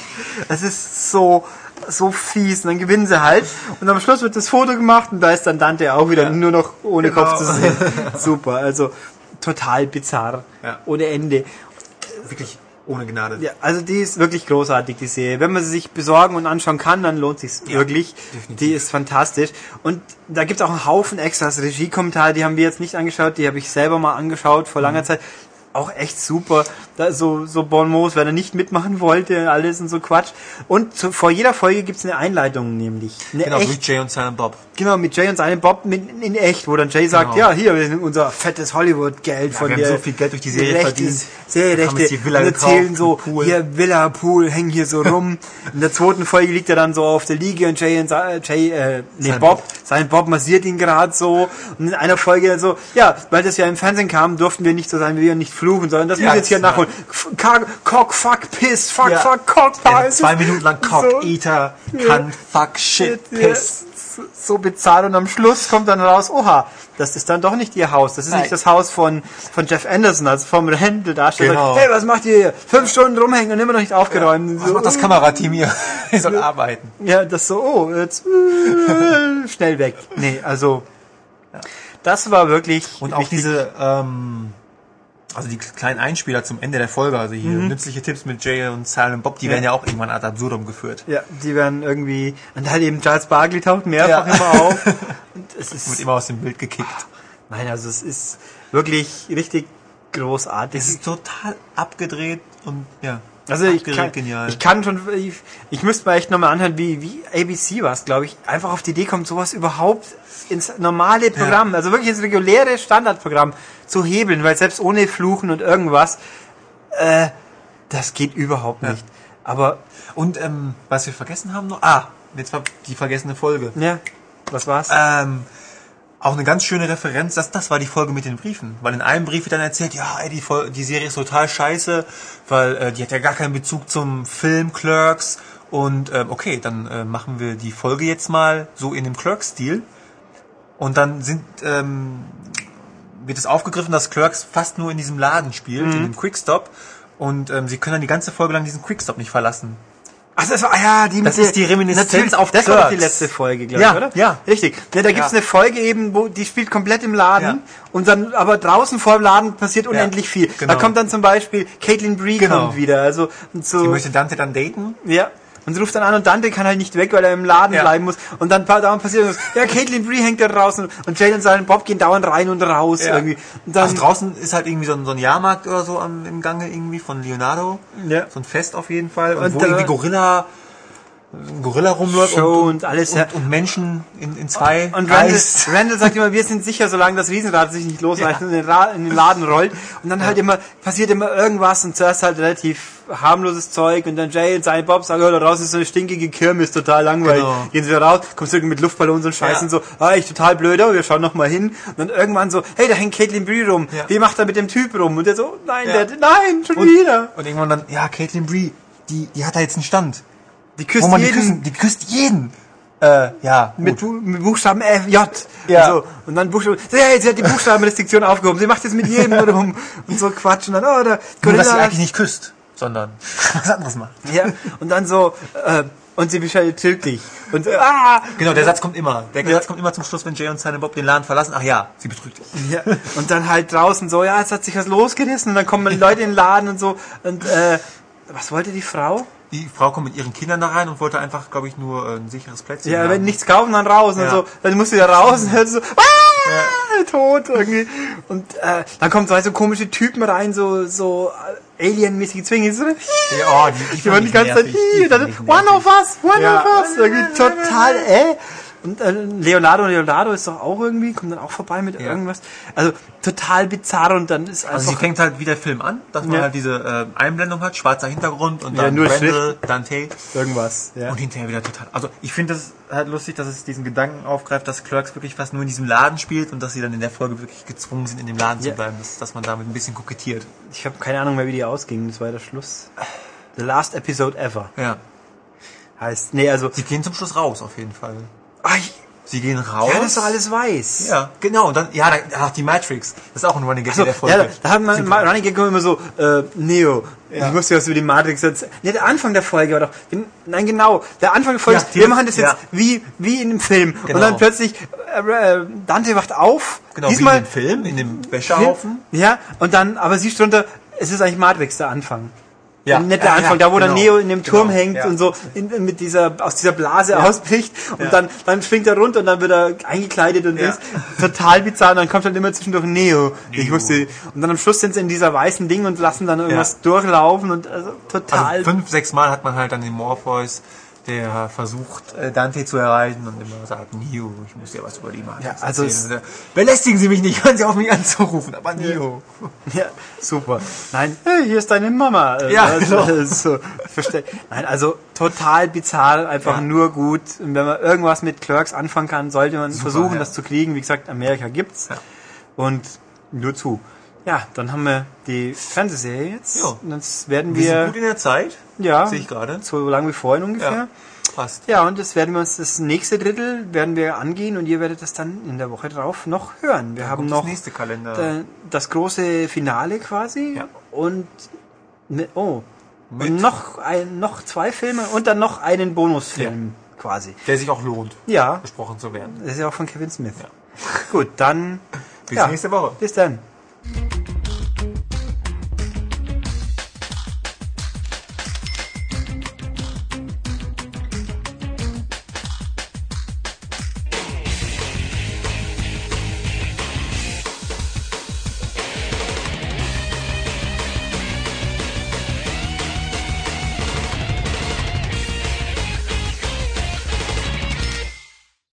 das ist so, so fies. Und dann gewinnen sie halt. Und am Schluss wird das Foto gemacht und da ist dann Dante auch wieder nur noch ohne Genau. Kopf zu sehen. Super, also total bizarr. Ja. Ohne Ende. Wirklich ohne Gnade. Ja, also die ist wirklich großartig, die Serie. Wenn man sie sich besorgen und anschauen kann, dann lohnt sich's wirklich. Die ist fantastisch. Und da gibt's auch einen Haufen Extras, Regiekommentare, die haben wir jetzt nicht angeschaut, die habe ich selber mal angeschaut vor Mhm. langer Zeit. Auch echt super. Da so, so Bon mots, wenn er nicht mitmachen wollte, alles und so Quatsch. Und zu, vor jeder Folge gibt's eine Einleitung nämlich. Eine Genau, echt durch Jay und Silent Bob. Genau, mit Jay und seinem Bob mit, in echt, wo dann Jay sagt, Genau. ja, hier, wir sind unser fettes Hollywood-Geld von wir haben der so viel Geld durch die Serie Rechte, verdient. Wir haben Serienrechte. und erzählen so, Pool. hier Villa, Pool, hängen hier so rum. in der zweiten Folge liegt er dann so auf der Liege und Jay und Sa- Jay, äh, nee, Sein Bob, sein Bob massiert ihn gerade so. Und in einer Folge so, ja, weil das ja im Fernsehen kam, durften wir nicht so sein wie wir nicht fluchen, sondern das Ja, muss jetzt hier nachholen. Cock, Cock, fuck, piss, fuck, Ja. fuck, cock, Ja, piss. zwei Minuten lang Cock, So- Eater, Cunt, Fuck, Shit, ja, Piss. so- bizarr und am Schluss kommt dann raus, oha, das ist dann doch nicht ihr Haus, das ist Nein. nicht das Haus von, von Jeff Anderson, also vom Randall-Darsteller. Genau. Hey, was macht ihr hier? Fünf Stunden rumhängen und immer noch nicht aufgeräumt. Was so, macht das Kamerateam hier? Wir sollen arbeiten. Ja, das so, oh, jetzt äh, schnell weg. Nee, also das war wirklich Und auch diese, ähm, also die kleinen Einspieler zum Ende der Folge, also hier Mhm. nützliche Tipps mit Jay und Silent Bob, die werden ja auch irgendwann ad absurdum geführt. ja, die werden irgendwie und halt eben Charles Barkley taucht mehrfach Ja. immer auf. Und es Wird ist immer aus dem Bild gekickt. nein, also es ist wirklich richtig großartig. Es ist total abgedreht und ja. Also ich kann, genial. ich kann schon, ich, ich müsste mal echt nochmal anhören, wie, wie ABC war es, glaube ich, einfach auf die Idee kommt, sowas überhaupt ins normale Programm, also wirklich ins reguläre Standardprogramm zu hebeln, weil selbst ohne Fluchen und irgendwas, äh, das geht überhaupt Ja. nicht. Aber, und ähm, was wir vergessen haben noch, ah, jetzt war die vergessene Folge. ja, was war's? Ähm, auch eine ganz schöne Referenz, das, das war die Folge mit den Briefen. Weil in einem Brief wird dann erzählt, ja, ey, die, die Serie ist total scheiße, weil äh, die hat ja gar keinen Bezug zum Film Clerks. Und ähm, okay, dann äh, machen wir die Folge jetzt mal so in dem Clerks-Stil. Und dann sind ähm, wird es aufgegriffen, dass Clerks fast nur in diesem Laden spielt, Mhm. in dem Quickstop. Und ähm, sie können dann die ganze Folge lang diesen Quickstop nicht verlassen. Ach, das war, ja, die Das mit ist die Reminiszenz natürlich, auf Das war doch die letzte Folge, glaube Ja, ich, oder? ja. Richtig. Ja, da gibt's Ja. eine Folge eben, wo die spielt komplett im Laden Ja. und dann aber draußen vor dem Laden passiert unendlich viel. genau. Da kommt dann zum Beispiel Caitlin Bree Genau. kommt wieder, also und so. Die möchte Dante dann daten. Ja. Und sie ruft dann an und Dante kann halt nicht weg, weil er im Laden Ja. bleiben muss. Und dann dauernd passiert irgendwas. Ja, Caitlin Bree hängt da draußen und Jay und sein Bob gehen dauernd rein und raus Ja. irgendwie. Und dann, also draußen ist halt irgendwie so ein, so ein Jahrmarkt oder so am, im Gange irgendwie von Leonardo. Ja. So ein Fest auf jeden Fall. Und, Und wo da- irgendwie Gorilla, Gorilla rumläuft Show und, und alles, und, ja. und Menschen in, in zwei Und Randall, reißt. Randall sagt immer, wir sind sicher, solange das Riesenrad sich nicht losreißt Ja. und in den, Ra in den Laden rollt. Und dann halt immer, passiert immer irgendwas und zuerst halt relativ harmloses Zeug und dann Jay und sein Bob sagen, oh, da draußen ist so eine stinkige Kirmes, total langweilig. Genau. Gehen sie wieder raus, kommst du mit Luftballons und Scheiß Ja. und so, ah, ich total blöd, aber wir schauen noch mal hin. Und dann irgendwann so, hey, da hängt Caitlin Bree rum. Ja. Wie macht er mit dem Typ rum? Und der so, nein, Ja. der, nein, schon Und, wieder. und irgendwann dann, ja, Caitlin Bree, die, die hat da jetzt einen Stand. Die küsst Wo man die, jeden küssen, die küsst jeden. Äh, ja, mit, mit Buchstaben F, J. Ja. Und, so. und dann Buchstaben, hey, sie hat die Buchstabenrestriktion aufgehoben, sie macht jetzt mit jedem rum und so Quatsch und dann, oh, der Nur, dass sie Gorilla. eigentlich nicht küsst. sondern was anderes macht. Ja, und dann so, äh, und sie bescheidet tödlich. Und so, ah! Genau, der Satz kommt immer. Der Satz kommt immer zum Schluss, wenn Jay und Silent Bob den Laden verlassen. Ach ja, sie betrügt dich. Ja, und dann halt draußen so, ja, es hat sich was losgerissen und dann kommen Leute in den Laden und so. Und äh, was wollte die Frau? Die Frau kommt mit ihren Kindern da rein und wollte einfach, glaube ich, nur äh, ein sicheres Plätzchen. Ja, haben. wenn nichts kaufen, dann raus und Ja. so. Dann musst du da raus und hörst so, ah, tot irgendwie. Und äh, dann kommen zwei so komische Typen rein, so so äh, Alien-mäßige Zwinge. So, Ja, oh, die, die waren die ganze Zeit, hi, dann, one of us, one Ja. of us. Irgendwie total, äh. Und äh, Leonardo Leonardo ist doch auch irgendwie, kommt dann auch vorbei mit Ja. irgendwas. Also total bizarr und dann ist Also sie einfach... fängt halt wie der Film an, dass man Ja. halt diese äh, Einblendung hat, schwarzer Hintergrund und Ja, dann nur Randall, Dante irgendwas, ja. und hinterher wieder total. Also ich finde es halt lustig, dass es diesen Gedanken aufgreift, dass Clerks wirklich fast nur in diesem Laden spielt und dass sie dann in der Folge wirklich gezwungen sind, in dem Laden Ja. zu bleiben, dass, dass man damit ein bisschen kokettiert. Ich habe keine Ahnung mehr, wie die ausging. Das war der Schluss. The last episode ever. Ja. Heißt, nee, also... Sie gehen zum Schluss raus, auf jeden Fall. Ich- Sie gehen raus. ja, das ist doch alles weiß. Ja, genau. Und dann, ja, da, ach, die Matrix. Das ist auch ein Running Gag So, in der Folge. ja, da hat man Super. mal Running Gag immer so, äh, Neo, Ja. ich muss dir was über die Matrix erzählen. Nee, der Anfang der Folge war doch, nein, genau, der Anfang der Folge, Ja, wir machen das jetzt ja. wie, wie in dem Film. Und Genau. dann plötzlich, äh, äh, Dante wacht auf, Genau, diesmal, wie in dem Film, in dem Wäschehaufen. ja, und dann, aber sie drunter, es ist eigentlich Matrix, der Anfang. Ja. Nicht der Ja, Anfang, da wo der genau. Neo in dem Turm Genau, hängt und so in, mit dieser, aus dieser Blase ausbricht und dann, dann springt er runter und dann wird er eingekleidet und ist total bizarr und dann kommt dann immer zwischendurch Neo. Ich Neo. wusste, und dann am Schluss sind sie in dieser weißen Ding und lassen dann irgendwas durchlaufen und also total. Also fünf, sechs Mal hat man halt dann den Morpheus, der versucht, äh, Dante zu erreichen und immer sagt, Neo, ich muss dir was über die Matrix Ja, also erzählen. Belästigen Sie mich nicht, hören Sie auf mich anzurufen, aber Neo. ja, super. Nein, hey, hier ist deine Mama. Ja, also, genau. so, verstehe. Nein, also total bizarr, einfach Ja. nur gut. Und wenn man irgendwas mit Clerks anfangen kann, sollte man versuchen, ja. das zu kriegen. Wie gesagt, Amerika gibt's. Ja. Und nur zu. Ja, dann haben wir die Fernsehserie jetzt. Ja. Und jetzt werden Wir sind wir, gut in der Zeit, ja, sehe ich gerade. so lange wie vorhin ungefähr. Ja, passt. Ja, und das werden wir uns, das nächste Drittel werden wir angehen und ihr werdet das dann in der Woche drauf noch hören. Wir haben kommt noch das nächste Kalender. da- das große Finale quasi Ja. und mit, oh, Mit- und noch ein, noch zwei Filme und dann noch einen Bonusfilm quasi. Der sich auch lohnt, Ja, besprochen zu werden. das ist ja auch von Kevin Smith. Gut, dann Bis ja, nächste Woche. Bis dann.